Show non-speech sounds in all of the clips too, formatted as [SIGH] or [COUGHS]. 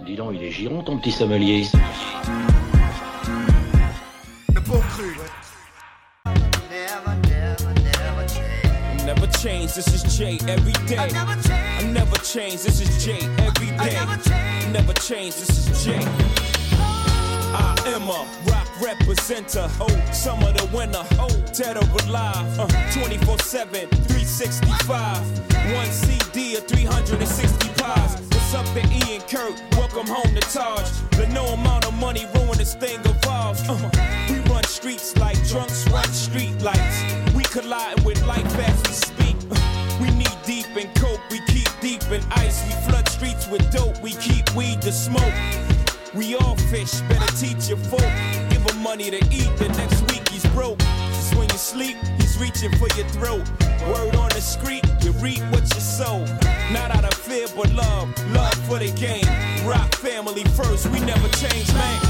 Dis donc, il est giron ton petit sommelier. Le bon cru. Never change, this is Jay every day. I never change, this is Jay every day. Never change, this is Jay. I am a rock representer. Oh, summer the winter. Oh, dead or alive. Uh, 24 7, 365. One CD of 360 pies. Up to Ian Kurt? Welcome home to Taj. But no amount of money ruin this thing evolves. Uh, we run streets like drunks run street lights. We colliding with life as we speak. Uh, we knee deep in coke, we keep deep in ice. We flood streets with dope, we keep weed to smoke. We all fish, better teach your folk. Give him money to eat, the next week he's broke. Just when you sleep, he's reaching for your throat. Word on the street, you reap what you sow. Not out of fear, but love, love for the game. Rock family first, we never change, man.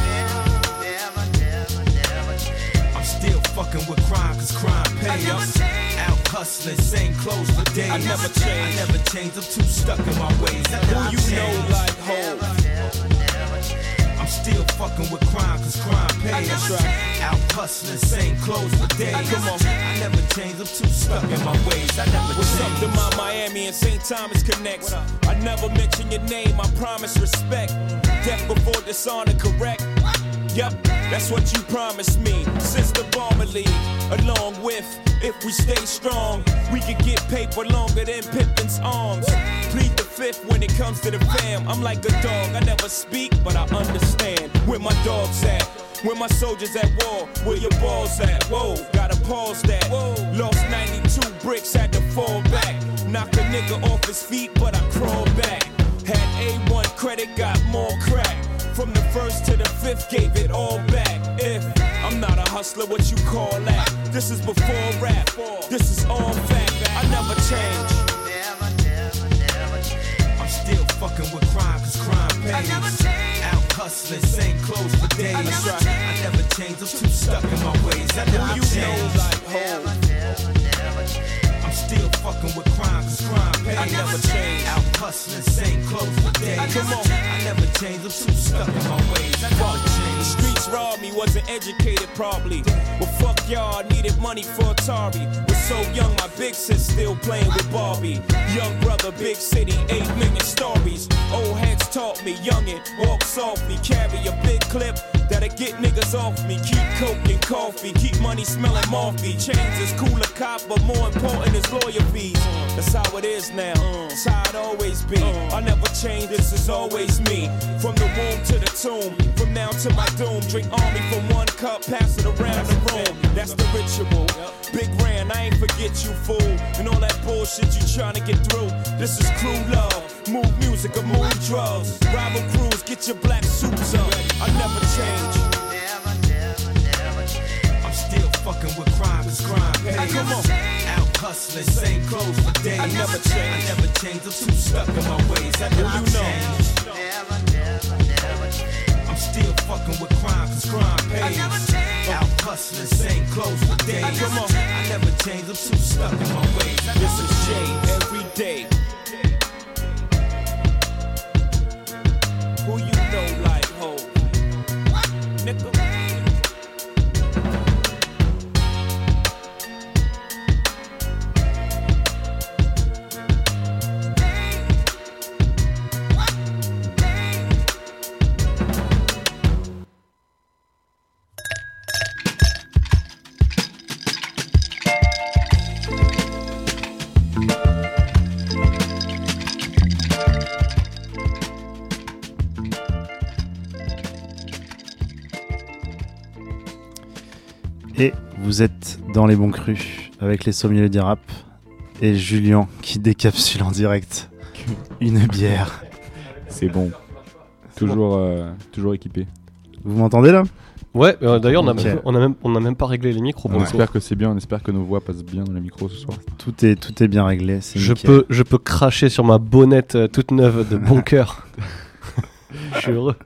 I'm still fucking with crime, cause crime pays. Out hustling, same clothes for days. I never change. I never change, I'm too stuck in my ways. Who you know change. like Hov? I'm still fucking with crime, cause crime pays. That's right. Out hustling, same clothes for days. Come on. I never change, I'm too stuck in my ways. I never What's up change. to my Miami and St. Thomas connects? I never mention your name, I promise respect. Death before dishonor, correct? Yep, that's what you promised me. Sister Bomber League, along with if we stay strong, we can get paper longer than Pippin's arms. Plead fifth when it comes to the fam. I'm like a dog, I never speak, but I understand where my dog's at. Where my soldiers at war, where your balls at? Whoa, gotta pause that. Lost 92 bricks, had to fall back. Knock a nigga off his feet, but I crawled back. Had A1 credit, got more crack. From the first to the fifth, gave it all back. If I'm not a hustler, what you call that? This is before rap. This is all fact. I never change. Fucking with crime, cause crime pays. Out hustling, same clothes for days. That's right. I never change, I'm too stuck in my ways. I never You change. know like Hov. I'm still fucking with crime, cause crime pays. I never change. Out hustling, same clothes for days. I Come on. I never change, I'm too stuck in my ways. I never The change. streets robbed me, wasn't educated probably. Well, fuck y'all, I needed money for Atari. Was so young, my big sis still playing with Barbie. Young brother, big city, eight million stories. Old heads taught me, youngin', walk softly, carry a big clip that'll get niggas off me. Keep coke and coffee, keep money smelling morphy. Chains is cooler cop, but more important is lawyer fees. That's how it is now, it's how it always be. I never change, this is always me. From the womb to the tomb, from now to my doom. Drink army from one cup, pass it around the room. That's the ritual. Big Ran, I ain't forget you, fool. And all that bullshit you trying to get through. This is crew love. Move music or move drugs. Rival crews, get your black suits up. I never change. I'm still fucking with crime, cause crime pays. Come on. Out hustling, same clothes for days. I never change. I never change, I'm too stuck in my ways. I never you know. change. Still fucking with crime, cause crime pays. Out hustling, same clothes for days. Come on. I never change, I'm too stuck in my ways. I This is change. every day. Dans les bons crus avec les sommeliers du rap et Julien qui décapsule en direct une bière. C'est bon. Toujours, euh, toujours équipé. Vous m'entendez là? Ouais, euh, d'ailleurs, on, a Ok. même- on, a même- on a même pas réglé les micros pour On espère que c'est bien, on espère que nos voix passent bien dans les micros ce soir. Tout est, tout est bien réglé. Je nickel. peux, je peux cracher sur ma bonnette euh, toute neuve de bon [LAUGHS] cœur. Je suis heureux.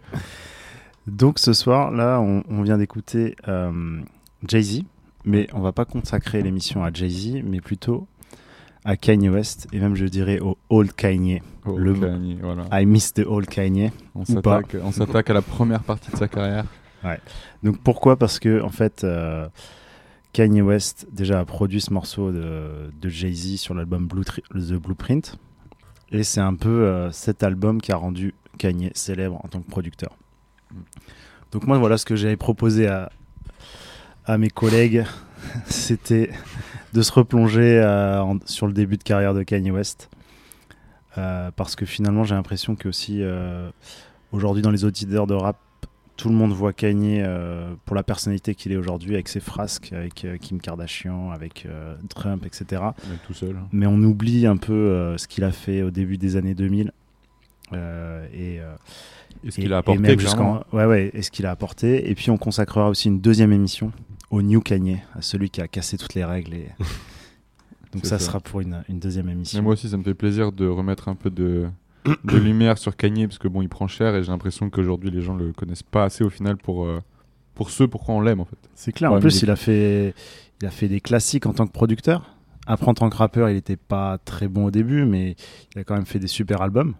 Donc ce soir, là, on, on vient d'écouter euh, Jay-Z, mais on va pas consacrer l'émission à Jay-Z, mais plutôt à Kanye West et même je dirais au old Kanye. Oh, Le- Kanye, voilà. I miss the old Kanye. On s'attaque, on s'attaque à la première partie de sa carrière. Donc pourquoi? Parce que en fait, euh, Kanye West déjà a produit ce morceau de, de Jay-Z sur l'album Blue The Blueprint. Et c'est un peu euh, cet album qui a rendu Kanye célèbre en tant que producteur. Donc moi voilà ce que j'avais proposé à, à mes collègues, [LAUGHS] c'était de se replonger euh, en- sur le début de carrière de Kanye West. Euh, parce que finalement j'ai l'impression que aussi euh, aujourd'hui dans les auditeurs de rap tout le monde voit Kanye pour la personnalité qu'il est aujourd'hui, avec ses frasques, avec Kim Kardashian, avec Trump, etc. Mais tout seul. Mais on oublie un peu ce qu'il a fait au début des années 2000. euh, et, euh, Et ce qu'il a apporté, ouais, ouais, et ce qu'il a apporté. Et puis on consacrera aussi une deuxième émission au New Kanye, à celui qui a cassé toutes les règles. Et... [LAUGHS] Donc ça, ça. sera pour une, une deuxième émission. Mais moi aussi, ça me fait plaisir de remettre un peu de, de [COUGHS] lumière sur Kanye parce que bon, il prend cher et j'ai l'impression qu'aujourd'hui les gens le connaissent pas assez au final pour euh, pour ce pourquoi on l'aime en fait. C'est clair. Ouais, en plus, il a fait, il a fait des classiques en tant que producteur. Après, en tant que rappeur, il n'était pas très bon au début, mais il a quand même fait des super albums.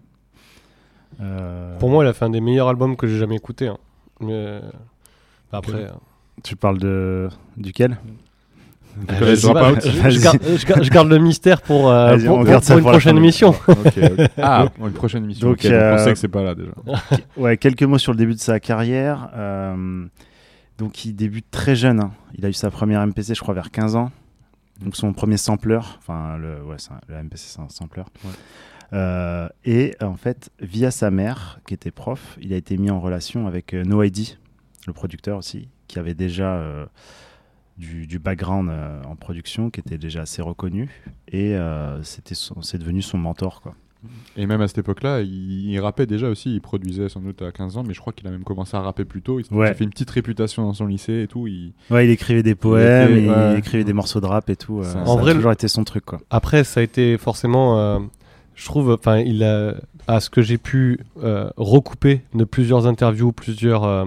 Euh, Pour moi, il a fait un des meilleurs albums que j'ai jamais écouté. hein. Mais euh, après, euh, tu parles de duquel je, pas, garde, je garde- je garde le mystère pour, euh, Vas-y, pour, on pour- garde ça pour une prochaine émission. Ok, ok. [LAUGHS] Ah, une prochaine émission. Donc, ok, donc on euh, sait que c'est pas là déjà. [LAUGHS] Ouais, quelques mots sur le début de sa carrière. Euh, donc, il débute très jeune. hein. Il a eu sa première MPC, je crois, vers 15 ans. Donc, son premier sampler. Enfin, le, ouais, c'est un- le MPC, c'est un sampler. Ouais. Euh, et en fait, via sa mère, qui était prof, il a été mis en relation avec euh, No ID, le producteur aussi, qui avait déjà euh, du, du background euh, en production, qui était déjà assez reconnu. Et euh, c'est devenu son mentor, quoi. Et même à cette époque-là, il, il rappait déjà aussi. Il produisait sans doute à 15 ans, mais je crois qu'il a même commencé à rapper plus tôt. Il Ouais. il a fait une petite réputation dans son lycée et tout. Il... Ouais, il écrivait des poèmes, était- il, ouais. écrivait des morceaux de rap et tout. euh, Ça- ça, En a vrai, toujours été son truc, quoi. Après, ça a été forcément, euh, je trouve, enfin, il a, à ce que j'ai pu euh, recouper de plusieurs interviews, plusieurs, euh,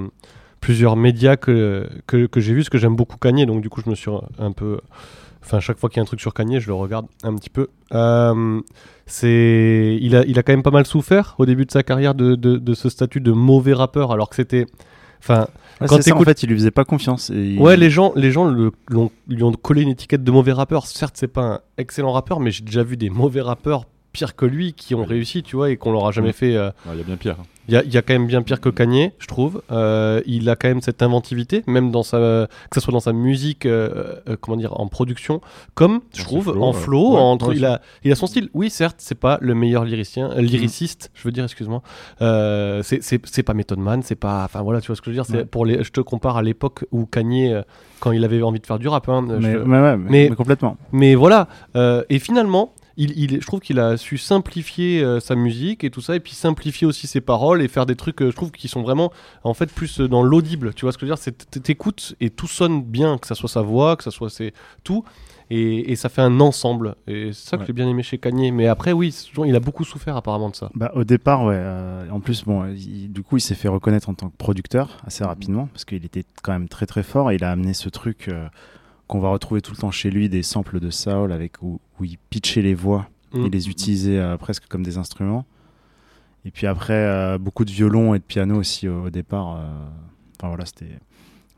plusieurs médias que, que, que j'ai vu, ce que j'aime beaucoup Kanye, donc du coup, je me suis un peu, enfin, chaque fois qu'il y a un truc sur Kanye, je le regarde un petit peu. Euh, c'est, il a, il a quand même pas mal souffert au début de sa carrière de, de, de ce statut de mauvais rappeur, alors que c'était, enfin, Ouais, Quand ça, en fait, il lui faisait pas confiance. Et il- Ouais, les gens, les gens le- lui ont collé une étiquette de mauvais rappeur. Certes, c'est pas un excellent rappeur, mais j'ai déjà vu des mauvais rappeurs pires que lui qui ont réussi, tu vois, et qu'on leur a jamais Mm. fait. euh, Ouais, Il y a bien pire. hein. Il y, a, il y a quand même bien pire que Kanye, je trouve. Euh, il a quand même cette inventivité, même dans sa, que ce soit dans sa musique, euh, comment dire, en production, comme je trouve en flow. Entre, il a, il a son style. Oui, certes, c'est pas le meilleur lyricien, euh, lyriciste, je veux dire, excuse-moi. C'est- pas Method Man, c'est pas, enfin voilà, tu vois ce que je veux dire. Pour les, je te compare à l'époque où Kanye, quand il avait envie de faire du rap, hein, mais, je- mais, mais- mais complètement. mais voilà, et finalement, il, il- je trouve qu'il a su simplifier euh, sa musique et tout ça, et puis simplifier aussi ses paroles et faire des trucs, euh, je trouve, qui sont vraiment, en fait, plus euh, dans l'audible. Tu vois ce que je veux dire? C'est T'écoutes et tout sonne bien, que ça soit sa voix, que ça soit ses... tout, et, et ça fait un ensemble. Et c'est ça que Ouais. j'ai bien aimé chez Kanye. Mais après, oui, il a beaucoup souffert apparemment de ça. Bah, au départ, ouais. euh, en plus, bon, il- du coup, il s'est fait reconnaître en tant que producteur assez rapidement parce qu'il était quand même très très fort et il a amené ce truc euh, qu'on va retrouver tout le temps chez lui, des samples de soul avec où, où il pitchait les voix, Mm. il les utilisait euh, presque comme des instruments. Et puis après, euh, beaucoup de violon et de piano aussi au, au départ. euh, Enfin voilà, c'était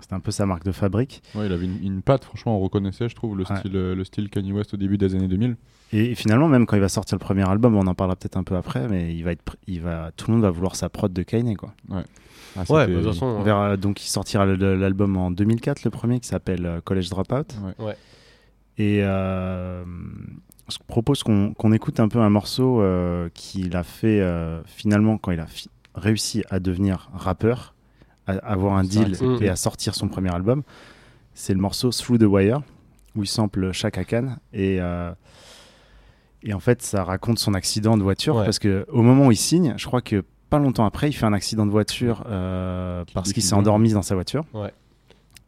c'était un peu sa marque de fabrique. Ouais, il avait une, une patte, franchement, on reconnaissait, je trouve, le, Ouais. style, le style Kanye West au début des années 2000. Et finalement, même quand il va sortir le premier album, on en parlera peut-être un peu après, mais il va être, il va, tout le monde va vouloir sa prod de Kanye, quoi. Ah, Ouais, bah, de toute façon. On verra, donc il sortira l'album en 2004, le premier, qui s'appelle euh, College Dropout. Ouais. Ouais. Et euh, je propose qu'on écoute un peu un morceau euh, qu'il a fait euh, finalement quand il a fi- réussi à devenir rappeur, à à avoir un deal et à sortir son premier album. C'est le morceau Through the Wire, où il sample Chaka Khan. Et, euh, et en fait, ça raconte son accident de voiture, Ouais. parce que au moment où il signe, je crois que pas longtemps après, il fait un accident de voiture euh, parce qu'il s'est endormi dans sa voiture. Ouais.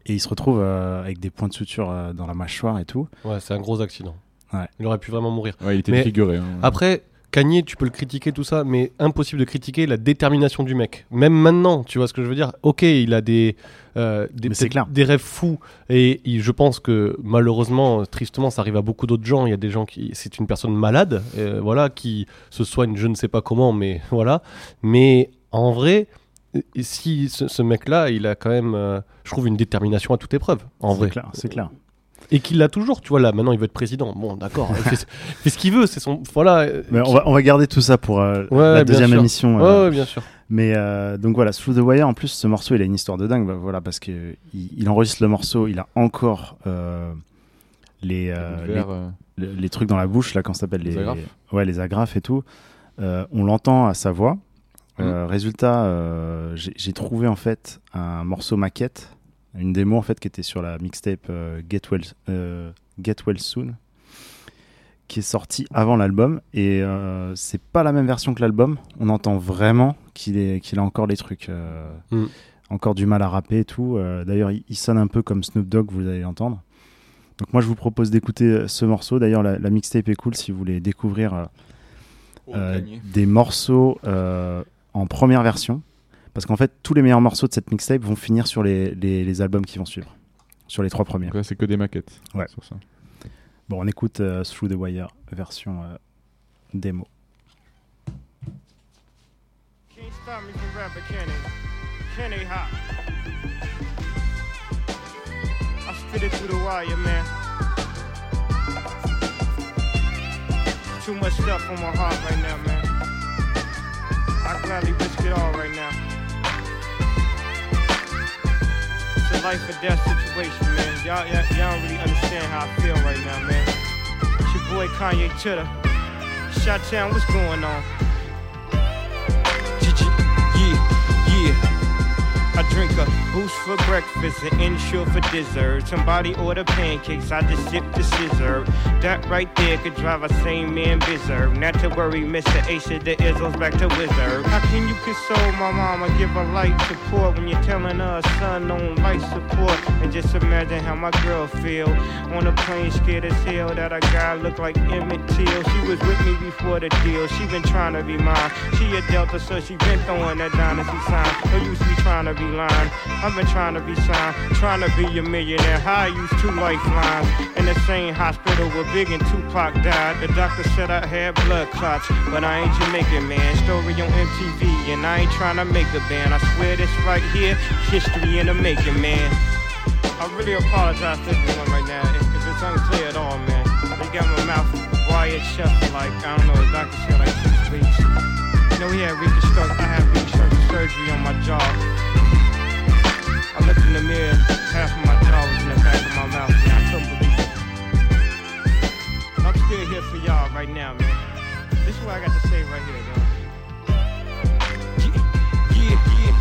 Et il se retrouve euh, avec des points de suture euh, dans la mâchoire et tout. Ouais, c'est un gros accident. Ouais. Il aurait pu vraiment mourir. Ouais, il était Mais- figuré. hein. Après, Kanye, tu peux le critiquer, tout ça, mais impossible de critiquer la détermination du mec. Même maintenant, tu vois ce que je veux dire Ok, il a des, euh, des, c'est clair. des rêves fous, et il- je pense que malheureusement, tristement, ça arrive à beaucoup d'autres gens. Il y a des gens qui. C'est une personne malade, euh, voilà, qui se soigne, je ne sais pas comment, mais [LAUGHS] voilà. Mais en vrai. Si ce, ce mec-là, il a quand même, euh, je trouve, une détermination à toute épreuve, en C'est vrai. clair, c'est clair. Et qu'il l'a toujours, tu vois, là, maintenant il veut être président. Bon, d'accord, il fait, ce- fait ce qu'il veut, c'est son. Voilà. Mais on, va, on va garder tout ça pour euh, Ouais, la deuxième sûr. émission. Ouais, euh, ouais, bien sûr. Mais euh, donc voilà, Through the Wire, en plus, ce morceau, il a une histoire de dingue. bah, voilà, parce que il, enregistre le morceau, il a encore euh, les, verre, les, les trucs dans la bouche, là, quand ça s'appelle les, Les agrafes. ouais, les agrafes et tout. Euh, on l'entend à sa voix. Mm. Euh, résultat, euh, j'ai trouvé en fait un morceau maquette, une démo en fait qui était sur la mixtape euh, Get, well, euh, Get Well Soon, qui est sortie avant l'album et euh, c'est pas la même version que l'album. On entend vraiment qu'il a encore les trucs, euh, Mm. encore du mal à rapper et tout. Euh, D'ailleurs, il, il sonne un peu comme Snoop Dogg, vous allez l'entendre. Donc moi, je vous propose d'écouter ce morceau. D'ailleurs, la, la mixtape est cool si vous voulez découvrir euh, euh, des morceaux euh, en première version. Parce qu'en fait, tous les meilleurs morceaux de cette mixtape vont finir sur les, les- les albums qui vont suivre. Sur les trois premiers. Donc là, c'est que des maquettes. Ouais. Sur ça. Bon, on écoute euh, Through the Wire, version euh, démo. Can't stop me from rapping, can it? Can it hot? I spit it through the wire, man. Too much stuff on my heart right now, man. I gladly risk it all right now. Life or death situation, man. Y'all, y'all, y'all don't really understand how I feel right now, man. It's your boy Kanye Chitter. Shot Town, what's going on? A boost for breakfast and insure for dessert. Somebody order pancakes, I just sip the scissor. That right there could drive a sane man berserk. Not to worry, Mr. Ace of the Izzles back to Wizard. How can you console my mama, give her light support when you're telling her son on life support? And just imagine how my girl feel on a plane, scared as hell that a guy look like Emmett Till. She was with me before the deal. She been trying to be mine. She a Delta, so she been throwing that dynasty sign. No use me trying to be lying. I've been trying to be signed, trying to be a millionaire. How I used two lifelines in the same hospital where Big and Tupac died. The doctor said I had blood clots, but I ain't Jamaican, man. Story on MTV, and I ain't trying to make a band. I swear this right here, history in the making, man. I really apologize to everyone right now if, it's unclear at all, man. They got my mouth wired shut like, I don't know, the doctor said like six weeks. You know, we had reconstruct, I had reconstructive surgery on my jaw. I looked in the mirror, half of my jaw was in the back of my mouth, and I couldn't believe it. I'm still here for y'all right now, man. This is what I got to say right here, though.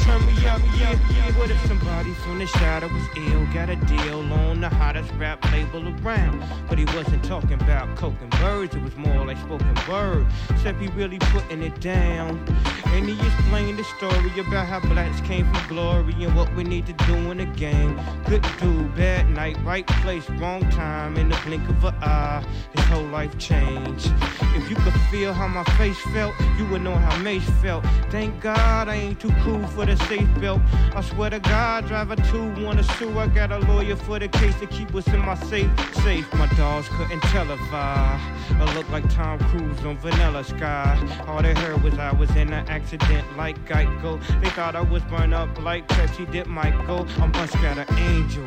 Turn me up, yeah. What if somebody from the shadow was ill, got a deal on the hottest rap label around? But he wasn't talking about coke and birds, it was more like spoken word. Except he really putting it down. And he explained the story about how blacks came from glory and what we need to do in the game. Good dude, bad night, right place, wrong time. In the blink of an eye, his whole life changed. If you could feel how my face felt, you would know how Mace felt. Thank God I ain't too cool for the safe belt. I swear to God, driver two want a sue. I got a lawyer for the case to keep us in my safe. Safe, my dogs couldn't televise. I look like Tom Cruise on Vanilla Sky. All they heard was I was in an accident like Geico. They thought I was burned up like Pepsi did Michael. I'm must got an angel.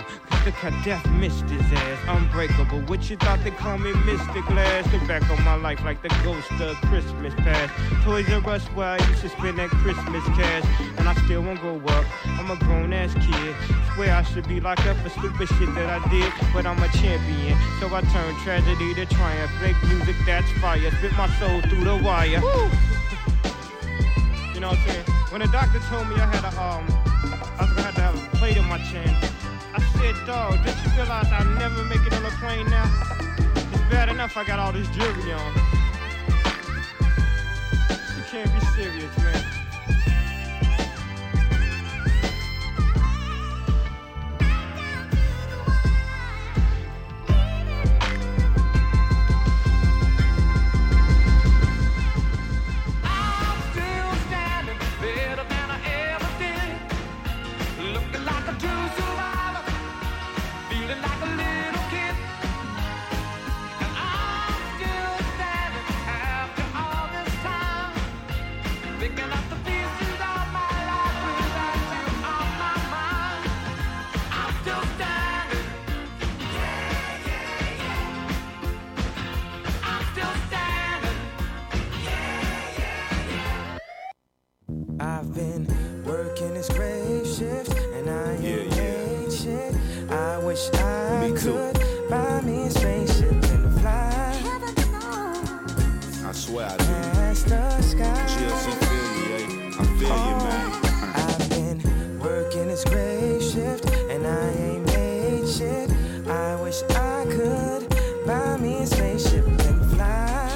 How death missed his ass. Unbreakable. What you thought they call me Mr. Glass? Look back on my life like the ghost of Christmas past. Toys R Us where I used to spend that Christmas cash. And I still won't go up. I'm a grown ass kid. Swear I should be locked up for stupid shit that I did. But I'm a champion. So I turn tragedy to triumph. Fake music that's fire. Spit my soul through the wire. You know what I'm saying? When the doctor told me I had a um, I was gonna have to have a plate in my chin. I said, dog, did you realize I'll never make it on a plane now? It's bad enough I got all this jewelry on. You can't be serious, man. Could buy me a spaceship and fly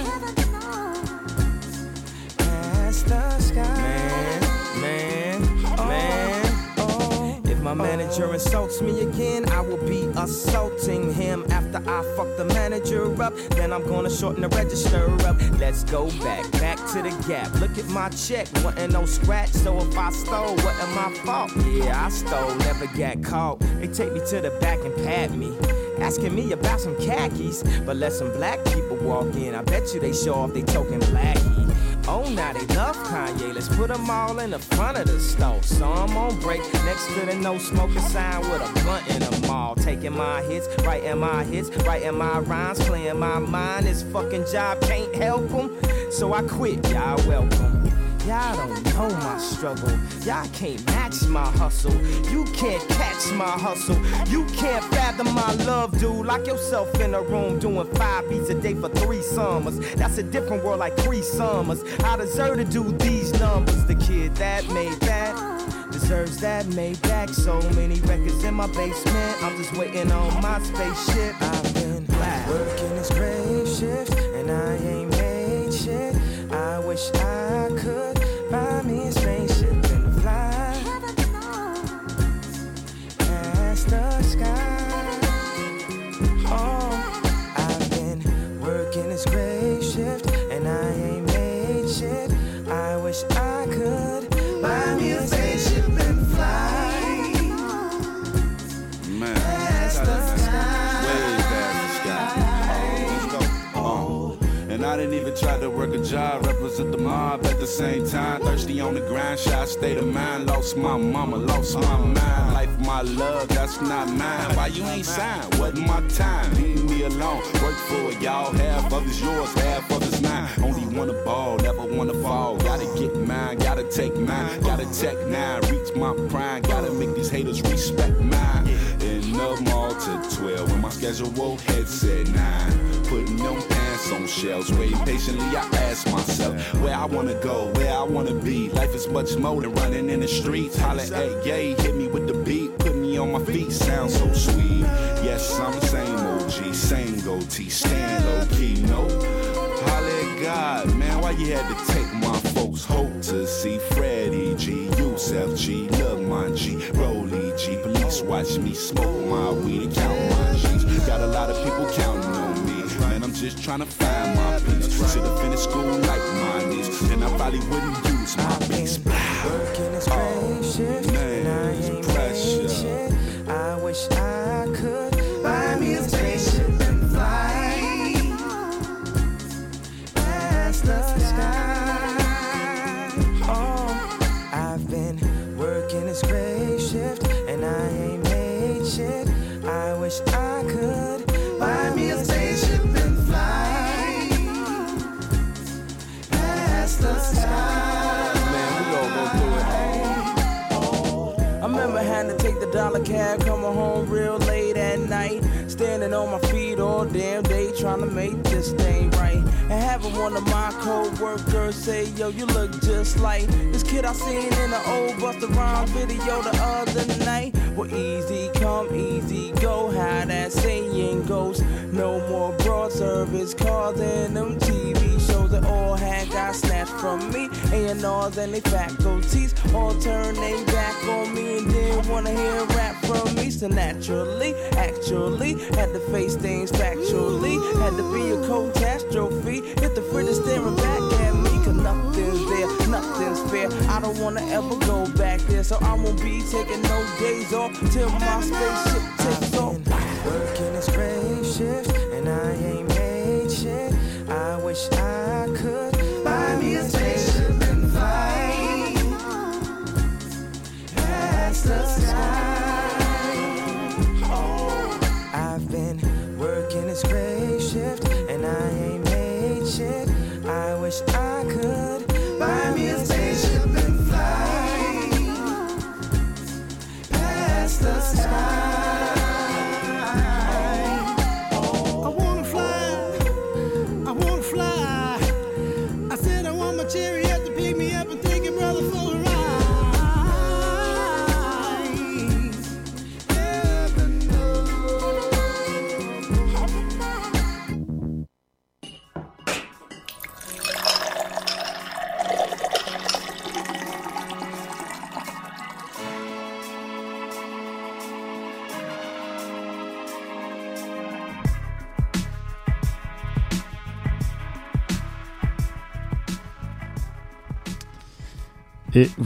past the sky. Man, man, man. Oh, If my oh. manager insults me again, I will be assaulting him. After I fuck the manager up, then I'm gonna shorten the register up. Let's go back, back to the gap. Look at my check, wasn't no scratch. So if I stole, wasn't my fault. Yeah, I stole, never got caught. They take me to the back and pat me. Asking me about some khakis, but let some black people walk in. I bet you they show off they token blackie. Oh, now they love Kanye. Let's put them all in the front of the store. So I'm on break next to the no smoking sign with a blunt in the mall. Taking my hits, writing my hits, writing my rhymes, playing my mind. This fucking job can't help them. So I quit, y'all welcome. Y'all don't know my struggle. Y'all can't match my hustle. You can't catch my hustle. You can't fathom my love, dude. Lock yourself in a room doing five beats a day for three summers. That's a different world like three summers. I deserve to do these numbers. The kid that made that deserves that made back. So many records in my basement. I'm just waiting on my spaceship. I've been working this grave shift and I ain't made shit. I wish I could by me. Work a job, represent the mob at the same time. Thirsty on the grind, shy state of mind. Lost my mama, lost my mind. Life, my love, that's not mine. Why you ain't signed? Wasn't my time. Leave me alone. Work for it, y'all. Half of it's yours, half of it's mine. Only wanna ball, never wanna fall. Gotta get mine, gotta take mine. Gotta tech nine, reach my prime. Gotta make these haters respect mine. In the mall to 12, when my schedule head said 9. Putting them pants on shelves, waiting patiently. I ask myself where I wanna go, where I wanna be. Life is much more than running in the streets. Holla at yay, hit me with the beat, put me on my feet. Sounds so sweet. Yes, I'm the same OG, same goatee, stand low key, no. Holla at God, man, why you had to take my folks' hope to see Freddie G, Yusef G, Love my G, Rolly G. Police watch me smoke my weed and count my G's. Got a lot of people counting on just trying to find my peace. Should've finished school like my niece, and I probably wouldn't use my I've working this oh, shift man, damn day, trying to make this thing right. And having one of my co-workers say, Yo, you look just like this kid I seen in the old Busta Rhymes video the other night. Well, easy come, easy go, how that saying goes. No more broad service cars and them TV shows that all had got snatched from me. A&Rs and they faculties all turn they back on me and didn't wanna hear So naturally, actually, had to face things factually. Had to be a catastrophe. Hit the fridge staring back at me, cause nothing's there, nothing's fair. I don't wanna ever go back there, so I won't be taking no days off till my spaceship takes off. Working this grave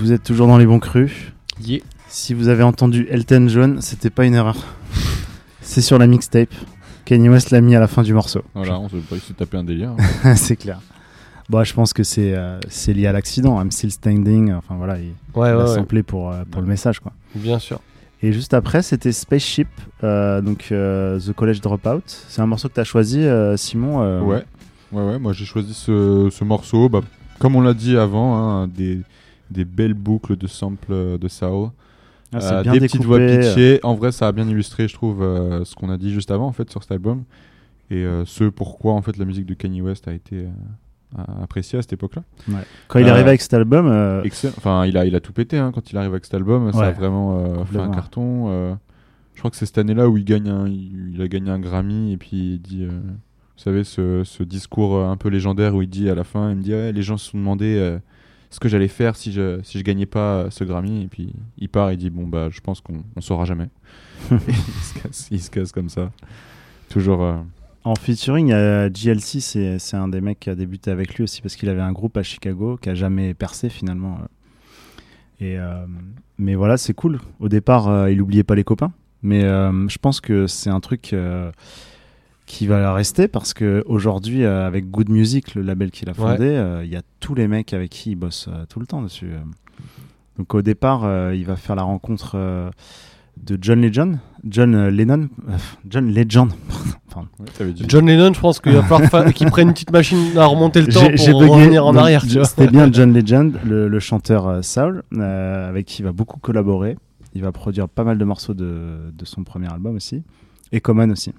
vous êtes toujours dans les bons crus. Yeah. Si vous avez entendu Elton John, c'était pas une erreur. C'est sur la mixtape. Kanye West l'a mis à la fin du morceau. Voilà, on se pas se taper un délire. [LAUGHS] c'est clair. Bon, je pense que c'est euh, c'est lié à l'accident. I'm still standing. Enfin voilà, il, Ouais, il ouais, a ouais. samplé pour, euh, pour le message quoi. Bien sûr. Et juste après, c'était Spaceship, euh, donc euh, The College Dropout. C'est un morceau que tu as choisi, euh, Simon. euh, Ouais, ouais, ouais. Moi, j'ai choisi ce, ce morceau. Bah, comme on l'a dit avant, hein, des, des belles boucles de samples euh, de Soul. ah, Euh, des petites voix pitchées. En vrai, ça a bien illustré, je trouve, euh, ce qu'on a dit juste avant, en fait, sur cet album. Et euh, ce pourquoi, en fait, la musique de Kanye West a été appréciée à cette époque-là. Quand il est arrivé avec cet album. Enfin, il a, il a tout pété hein, quand il arrive avec cet album. Ça a Ouais. vraiment fait un carton. je crois que c'est cette année-là où il gagne un, il, a gagné un Grammy et puis il dit, vous savez, ce, ce discours un peu légendaire où il dit à la fin, il me dit, ouais, les gens se sont demandé ce que j'allais faire si je si je gagnais pas euh, ce Grammy et puis il part et il dit, bon bah, je pense qu'on on saura jamais. [LAUGHS] [LAUGHS] il se casse, il se casse comme ça. Toujours. euh, en featuring, a GLC, c'est c'est un des mecs qui a débuté avec lui aussi parce qu'il avait un groupe à Chicago qui a jamais percé finalement. euh. Et, euh, mais voilà, c'est cool. Au départ, euh, il oubliait pas les copains. Mais euh, je pense que c'est un truc euh, qui va rester parce que aujourd'hui, euh, avec Good Music, le label qu'il a fondé, euh, il y a tous les mecs avec qui il bosse euh, tout le temps dessus. Donc au départ, euh, il va faire la rencontre euh, de John Legend, John Lennon, euh, John Legend. [LAUGHS] Pardon. ouais, t'avais dit. John Lennon, je pense qu'il va falloir fa- qu'il prenne une petite machine à remonter le temps pour bugué. revenir en arrière. C'était bien John [LAUGHS] Legend, le, le chanteur euh, Soul, euh, avec qui il va beaucoup collaborer. Il va produire pas mal de morceaux de, de son premier album aussi. Et Common aussi.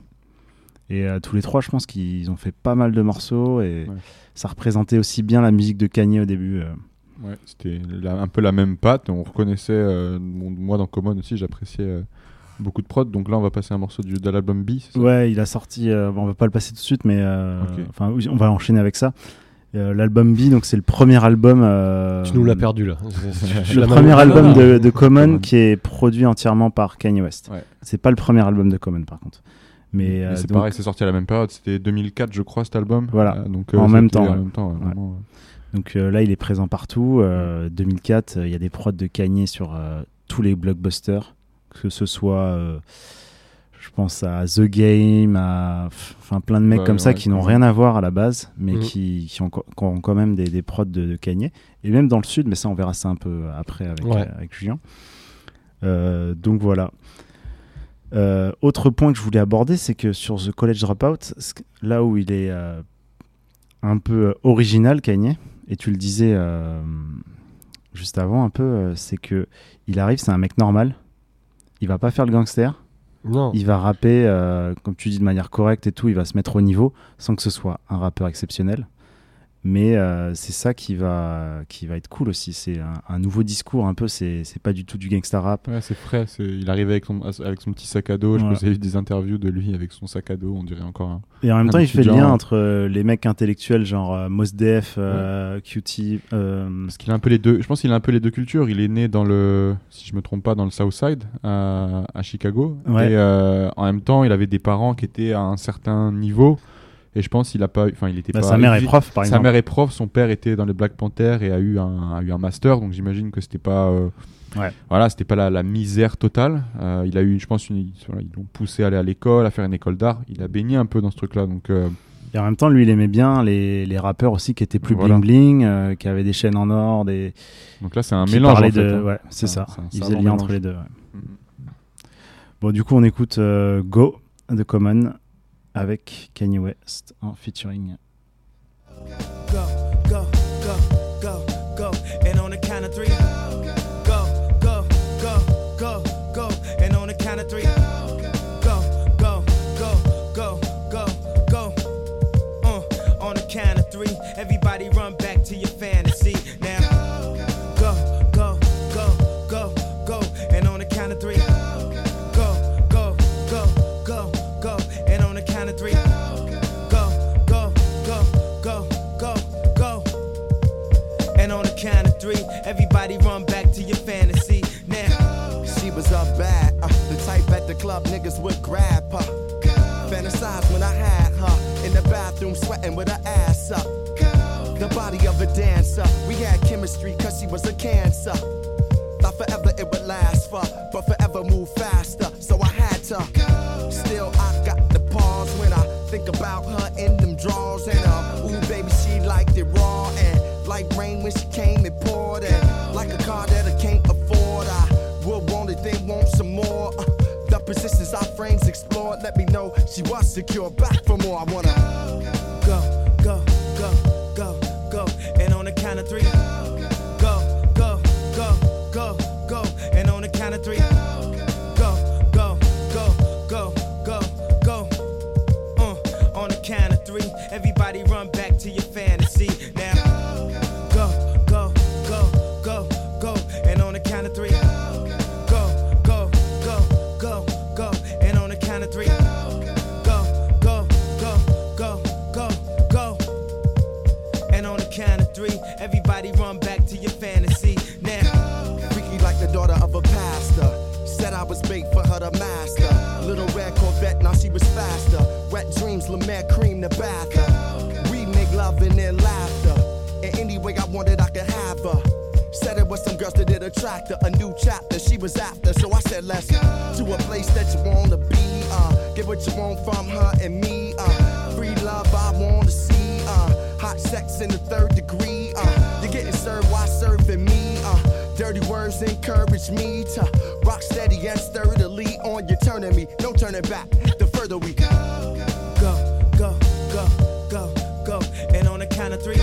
Et euh, tous les trois, je pense qu'ils ont fait pas mal de morceaux. Et Ouais. ça représentait aussi bien la musique de Kanye au début. euh. Ouais, c'était un peu la même patte. On reconnaissait, euh, moi dans Common aussi, j'appréciais euh, beaucoup de prod. Donc là, on va passer un morceau du, de l'album B. ça? Ouais, il a sorti. euh, bon, on va pas le passer tout de suite, mais euh, enfin, on va enchaîner avec ça. Euh, L'album B, donc c'est le premier album. euh, Tu nous l'as perdu là. [LAUGHS] Le premier album de, de Common qui est produit entièrement par Kanye West. Ouais. C'est pas le premier album de Common par contre. Mais, Mais euh, c'est donc, pareil, c'est sorti à la même période. C'était 2004, je crois, cet album. Voilà. Euh, donc, En même temps, En même temps, ouais, Ouais. vraiment, ouais. donc, euh, là, il est présent partout. Euh, 2004, euh, il y a des prods de Kanye sur euh, tous les blockbusters, que ce soit, euh, je pense à The Game, à enfin plein de mecs Ouais, comme ça ouais, qui n'ont rien à voir à la base, mais Mhm. qui, qui ont, co- qui ont quand même des, des prods de, de Kanye. Et même dans le sud, mais ça, on verra ça un peu après avec, Ouais. euh, avec Julien. Euh, donc voilà. Euh, autre point que je voulais aborder, c'est que sur The College Dropout, là où il est euh, un peu euh, original, Kanye, et tu le disais euh, juste avant un peu, c'est que il arrive, c'est un mec normal, il va pas faire le gangster, Non. il va rapper, comme tu dis, de manière correcte et tout, il va se mettre au niveau, sans que ce soit un rappeur exceptionnel. Mais euh, c'est ça qui va, qui va être cool aussi. C'est un, un nouveau discours, un peu. C'est c'est pas du tout du gangsta rap. Ouais, c'est frais. Il arrive avec son, avec son petit sac à dos. Je Voilà. y a eu des interviews de lui avec son sac à dos. On dirait encore un. Et en même temps, il fait le lien entre euh, les mecs intellectuels, genre euh, Mos Def, euh, QT. euh, Parce qu'il a un peu les deux. Je pense qu'il a un peu les deux cultures. Il est né dans le, si je me trompe pas, dans le South Side à, à Chicago. Ouais. Et en même temps, il avait des parents qui étaient à un certain niveau. Et je pense qu'il a pas, enfin, il était bah, pas. sa mère est prof, par Sa exemple. mère est prof, son père était dans les Black Panthers et a eu un, a eu un master, donc j'imagine que c'était pas, euh, Ouais. voilà, c'était pas la, la misère totale. Euh, il a eu, je pense, une, ils l'ont poussé à aller à l'école, à faire une école d'art. Il a baigné un peu dans ce truc-là, donc euh, Et en même temps, lui, il aimait bien les, les rappeurs aussi qui étaient plus Voilà. bling bling, euh, qui avaient des chaînes en or, des. donc là c'est un qui mélange en fait. de. hein. Ouais, c'est ça. un Il faisait le lien mélange. entre les deux. ouais. Bon, du coup, on écoute euh, Go de Common avec Kanye West en featuring. A dancer. We had chemistry cause she was a cancer. Thought forever it would last for, but forever move faster. So I had to. Still, I got the pause when I think about her in them drawers. And uh, ooh, baby, she liked it raw. And like rain when she came and poured. And like a car that I can't afford. I would want it, then want some more. Uh, the positions our frames explored let me know she was secure. Back that you wanna be. Uh, get what you want from her and me. Uh, free love I wanna see. Uh, hot sex in the third degree. Uh, you're getting served while serving me. Uh, dirty words encourage me to rock steady and sturdily on your turning me. No turning back. The further we go. go, go, go, go, go. And on the count of three,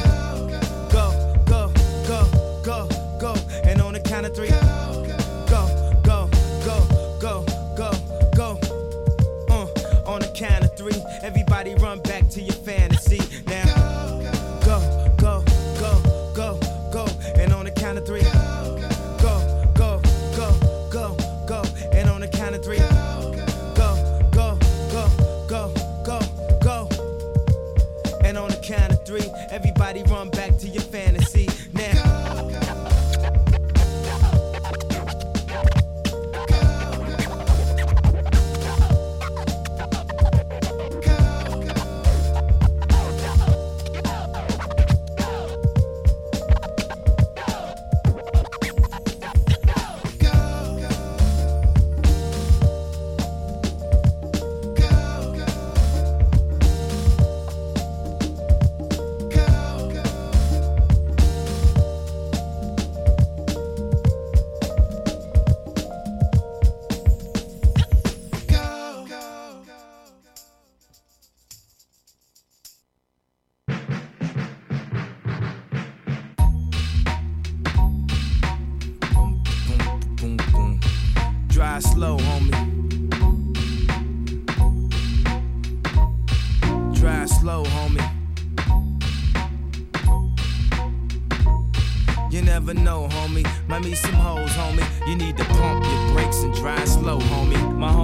You need to pump your brakes and drive slow,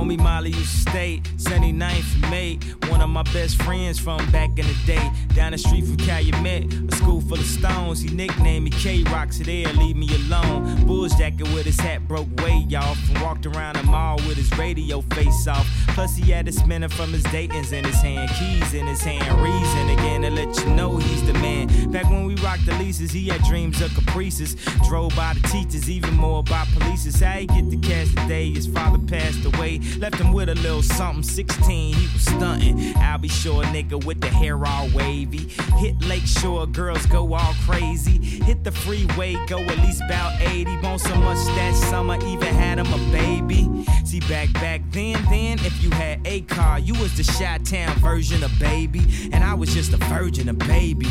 homie. Molly used to stay 79th and May. One of my best friends from back in the day. Down the street from Calumet, a school full of stones. He nicknamed me K Rock, so there, leave me alone. Bulls jacket with his hat broke way off. And walked around the mall with his radio face off. Plus, he had a spinner from his Dayton's in his hand, keys in his hand. Reason again to let you know he's the man. Back when we rocked the leases, he had dreams of caprices. Drove by the teachers, even more by police. How he get the cash today? His father passed away, left him with a little something. 16, he was stunting. I'll be sure, nigga, with the hair all wavy. Hit Lake Shore, girls go all crazy. Hit the freeway, go at least about 80. Bone so much that summer, even had him a baby. See, back back then, then, if you had a car, you was the Chi Town version of baby. And I was just a virgin, a baby.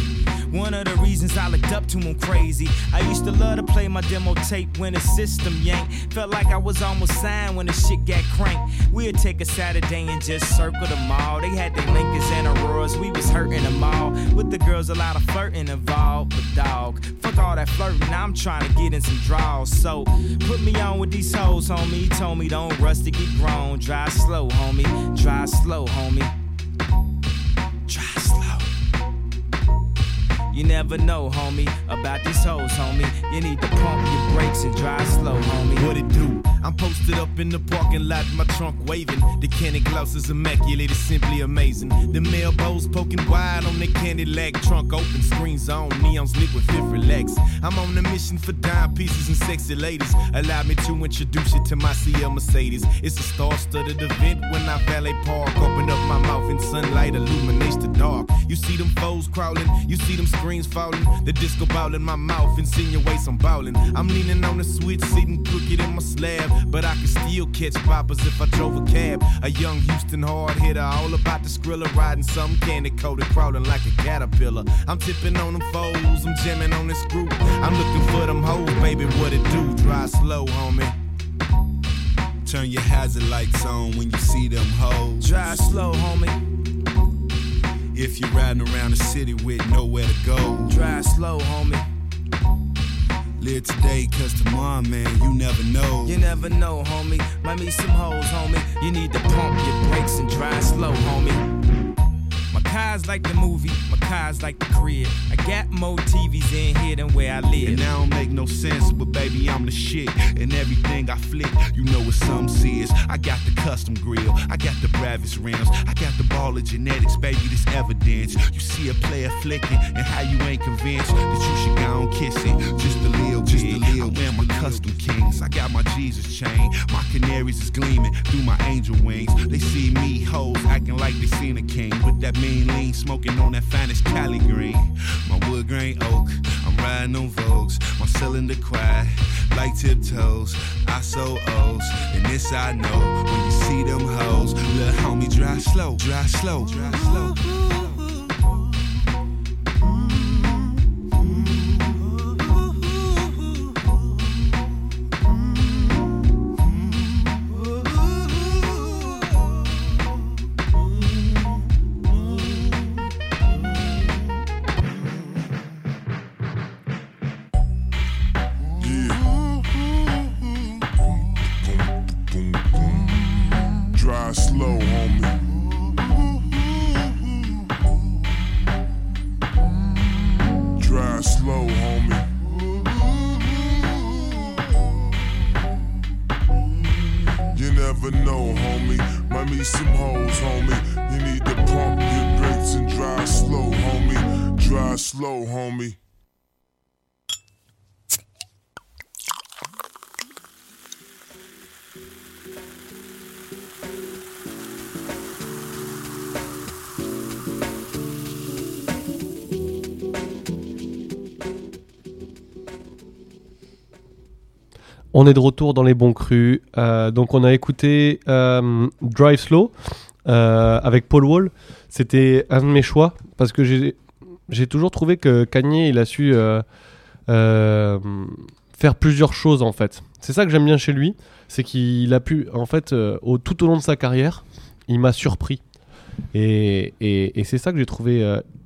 One of the reasons I looked up to him crazy. I used to love to play my demo tape when the system yanked. Felt like I was almost signed when the shit got cranked. We'd take a Saturday and just circle the mall. They had their Lincolns and Auroras, we was hurting them all. With the girls, a lot of flirting involved. But dog, fuck all that flirting, I'm trying to get in some draws. So put me on with these hoes, homie. He told me don't rush to get grown. Drive slow, homie. Drive slow, homie. Drive slow. You never know, homie, about these hoes, homie. You need to pump your brakes and drive slow, homie. What it do? I'm posted up in the parking lot, my trunk waving. The candy gloss is immaculate, it's simply amazing. The mailbows poking wide on the candy lag, trunk open, screens on, neons lit with fifth relax. I'm on a mission for dime pieces and sexy ladies. Allow me to introduce you to my CL Mercedes. It's a star-studded event when I valet park. Open up my mouth and sunlight illuminates the dark. You see them foes crawling, you see them screens falling. The disco ball in my mouth insinuates I'm ballin'. I'm leaning on the switch, sitting crooked in my slab. But I can still catch boppers if I drove a cab. A young Houston hard hitter, all about the skrilla, riding some candy coated, crawling like a caterpillar. I'm tipping on them foes, I'm jamming on this group. I'm looking for them hoes, baby, what it do? Drive slow, homie. Turn your hazard lights on when you see them hoes. Drive slow, homie. If you're riding around the city with nowhere to go. Drive slow, homie. Live today, cause tomorrow, man, you never know. You never know, homie. Might meet some hoes, homie. You need to pump your brakes and drive slow, homie. My car's like the movie, my car's like the crib. I got more TVs in here than where I live. And I don't make no sense, but baby, I'm the shit. And everything I flick, you know what some is. I got the custom grill, I got the Bravis rims, I got the ball of genetics, baby, this evidence. You see a player flicking, and how you ain't convinced that you should go and kiss it. Just a little just bit. A little I wear my custom kings, I got my Jesus chain. My canaries is gleaming through my angel wings. They see me hoes acting like they seen a king with that mean lean, smoking on that finest Cali green. My wood grain oak, I'm riding on Vogues. My cylinder quiet, like tiptoes. I so O's, and this I know. When you see them hoes, little homie, drive slow, drive slow, drive slow. Drive slow, homie. You never know, homie. Might meet some hoes, homie. You need to pump your brakes and drive slow, homie. Drive slow, homie. On est de retour dans les bons crus. Euh, donc on a écouté euh, Drive Slow euh, avec Paul Wall. C'était un de mes choix parce que j'ai toujours trouvé que Kanye il a su faire plusieurs choses en fait. C'est ça que j'aime bien chez lui, c'est qu'il a pu en fait au, tout au long de sa carrière, il m'a surpris. Et, et- c'est ça que j'ai trouvé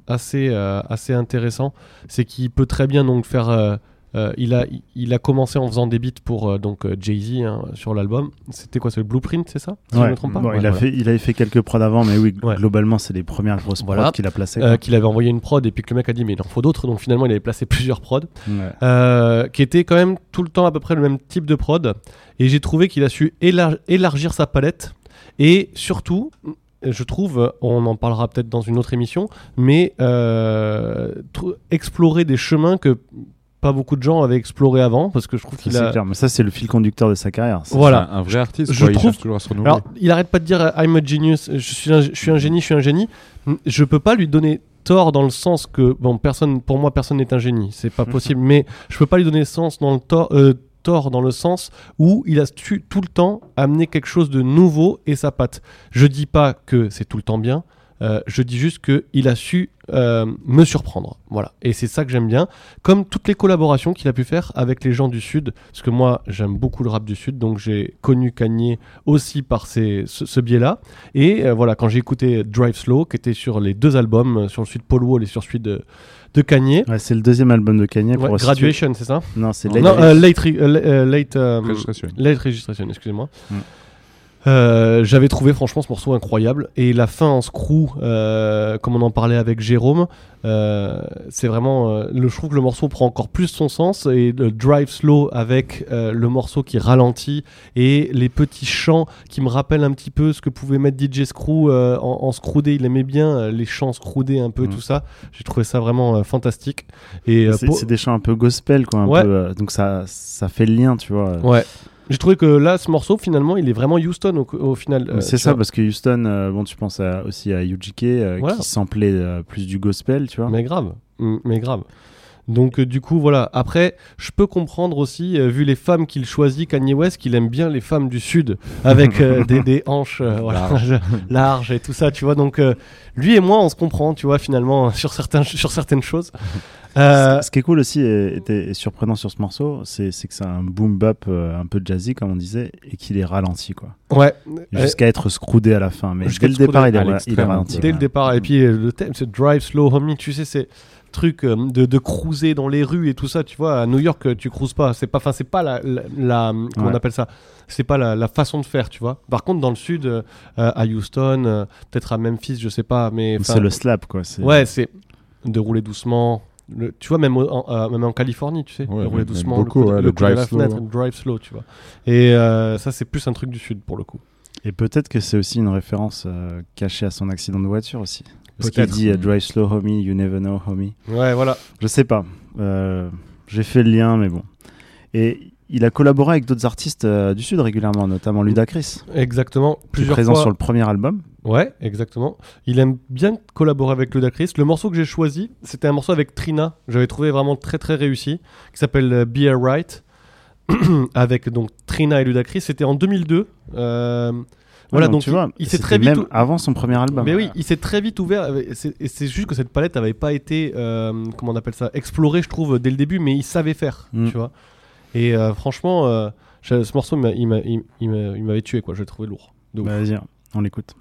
assez, assez intéressant, c'est qu'il peut très bien donc faire. Euh, il, a, il a commencé en faisant des beats pour euh, donc euh, Jay-Z hein, sur l'album. C'était quoi, c'est le Blueprint, c'est ça Si je Ouais. me trompe pas Bon, Ouais, il, a voilà. fait, il avait fait quelques prods avant, mais oui, Ouais. globalement, c'est les premières grosses Voilà. prods qu'il a placées. Euh, qu'il avait envoyé une prod et puis que le mec a dit mais il en faut d'autres donc finalement il avait placé [LAUGHS] plusieurs prods qui était quand même tout le temps à peu près le même type de prod et j'ai trouvé qu'il a su élar- élargir sa palette et surtout je trouve, on en parlera peut-être dans une autre émission, mais euh, explorer des chemins que pas beaucoup de gens avaient exploré avant, parce que je trouve qu'il a... clair. Mais ça, c'est le fil conducteur de sa carrière. Voilà. Un, un vrai artiste, Je quoi, il trouve- cherche toujours à se renouveler. Alors, il arrête pas de dire I'm a genius, je suis un, je suis un génie, je suis un génie. Je peux pas lui donner tort dans le sens que, bon, personne, pour moi, personne n'est un génie, c'est pas [LAUGHS] possible, mais je peux pas lui donner sens dans le tort, euh, tort dans le sens où il a su tout le temps amener quelque chose de nouveau et sa patte. Je dis pas que c'est tout le temps bien, euh, je dis juste qu'il a su euh, me surprendre. Voilà. Et c'est ça que j'aime bien. Comme toutes les collaborations qu'il a pu faire avec les gens du Sud, parce que moi j'aime beaucoup le rap du Sud, donc j'ai connu Kanye aussi par ces, ce, ce biais-là. Et euh, voilà, quand j'ai écouté Drive Slow, qui était sur les deux albums, sur le suite Paul Wall et sur celui de, de Kanye. Ouais, c'est le deuxième album de Kanye. Pour Graduation, c'est ça? Non, c'est Late Registration. late registration, excusez-moi. Mm. Euh, J'avais trouvé franchement ce morceau incroyable et la fin en screw, euh, comme on en parlait avec Jérôme, euh, c'est vraiment. le, je trouve que le morceau prend encore plus son sens et le drive slow avec le morceau qui ralentit et les petits chants qui me rappellent un petit peu ce que pouvait mettre DJ Screw en, en screwdé. Il aimait bien les chants screwdés un peu Mhm. tout ça. J'ai trouvé ça vraiment fantastique. Et C'est des chants un peu gospel, quoi. Un Ouais. peu, donc ça, ça fait le lien, tu vois. Ouais. J'ai trouvé que là, ce morceau, finalement, il est vraiment Houston au, au final. euh, c'est ça, vois. parce que Houston, euh, bon, tu penses à- aussi à UGK, euh, Voilà. qui samplait euh, plus du gospel, tu vois. Mais grave, Mm, mais grave. Donc du coup voilà. Après, je peux comprendre aussi, vu les femmes qu'il choisit, Kanye West, qu'il aime bien les femmes du sud, avec [LAUGHS] des, des hanches voilà, [LAUGHS] larges et tout ça, tu vois. Donc lui et moi, on se comprend, tu vois, finalement [LAUGHS] sur certains, sur certaines choses. Euh, Ce qui est cool aussi et, surprenant sur ce morceau, c'est que c'est un boom bap euh, un peu jazzy, comme on disait, et qu'il est ralenti, quoi. ouais. Jusqu'à être scroudé à la fin. Mais Jusqu'à dès le départ, il est, il ralenti. Dès le départ. Et puis euh, le thème, c'est Drive Slow Homie. Tu sais, c'est truc de, de cruiser dans les rues et tout ça. Tu vois, à New York, tu cruises pas. C'est pas, enfin, c'est pas la, la, la- comment on Ouais. appelle ça? C'est pas la, la façon de faire, tu vois. Par contre, dans le sud, euh, à Houston, euh, peut-être à Memphis, je sais pas, mais C'est le slap, quoi. Ouais, c'est de rouler doucement. Le- tu vois, même, en, euh, même en Californie, tu sais, Ouais, rouler doucement, beaucoup, le, coup de- ouais, le le coup de drive la slow, fenêtre, le drive slow, tu vois. Et euh, ça, c'est plus un truc du sud pour le coup. Et peut-être que c'est aussi une référence euh, cachée à son accident de voiture aussi. Parce qu'il dit euh, Drive slow, homie, you never know, homie. Ouais, voilà. Je sais pas. Euh, J'ai fait le lien, mais bon. Et il a collaboré avec d'autres artistes euh, du Sud régulièrement, notamment Ludacris, Exactement. Plusieurs présent fois. sur le premier album. Ouais, exactement. Il aime bien collaborer avec Ludacris. Le morceau que j'ai choisi, c'était un morceau avec Trina. J'avais trouvé vraiment très très réussi, qui s'appelle euh, Be Alright, [CLEARS THROAT] avec donc Trina et Ludacris. C'était en 2002. Euh, voilà, Ah, donc tu il- vois, il s'est très vite. même ou- avant son premier album. Mais oui, il s'est très vite ouvert. Et c'est juste que cette palette n'avait pas été, euh, comment on appelle ça, explorée, je trouve, dès le début, mais il savait faire, Mm. tu vois. Et euh, franchement, euh, ce morceau, il m'a- il m'a- il il m'a- il m'avait tué, quoi. Je l'ai trouvé lourd. Bah, Vas-y, on l'écoute.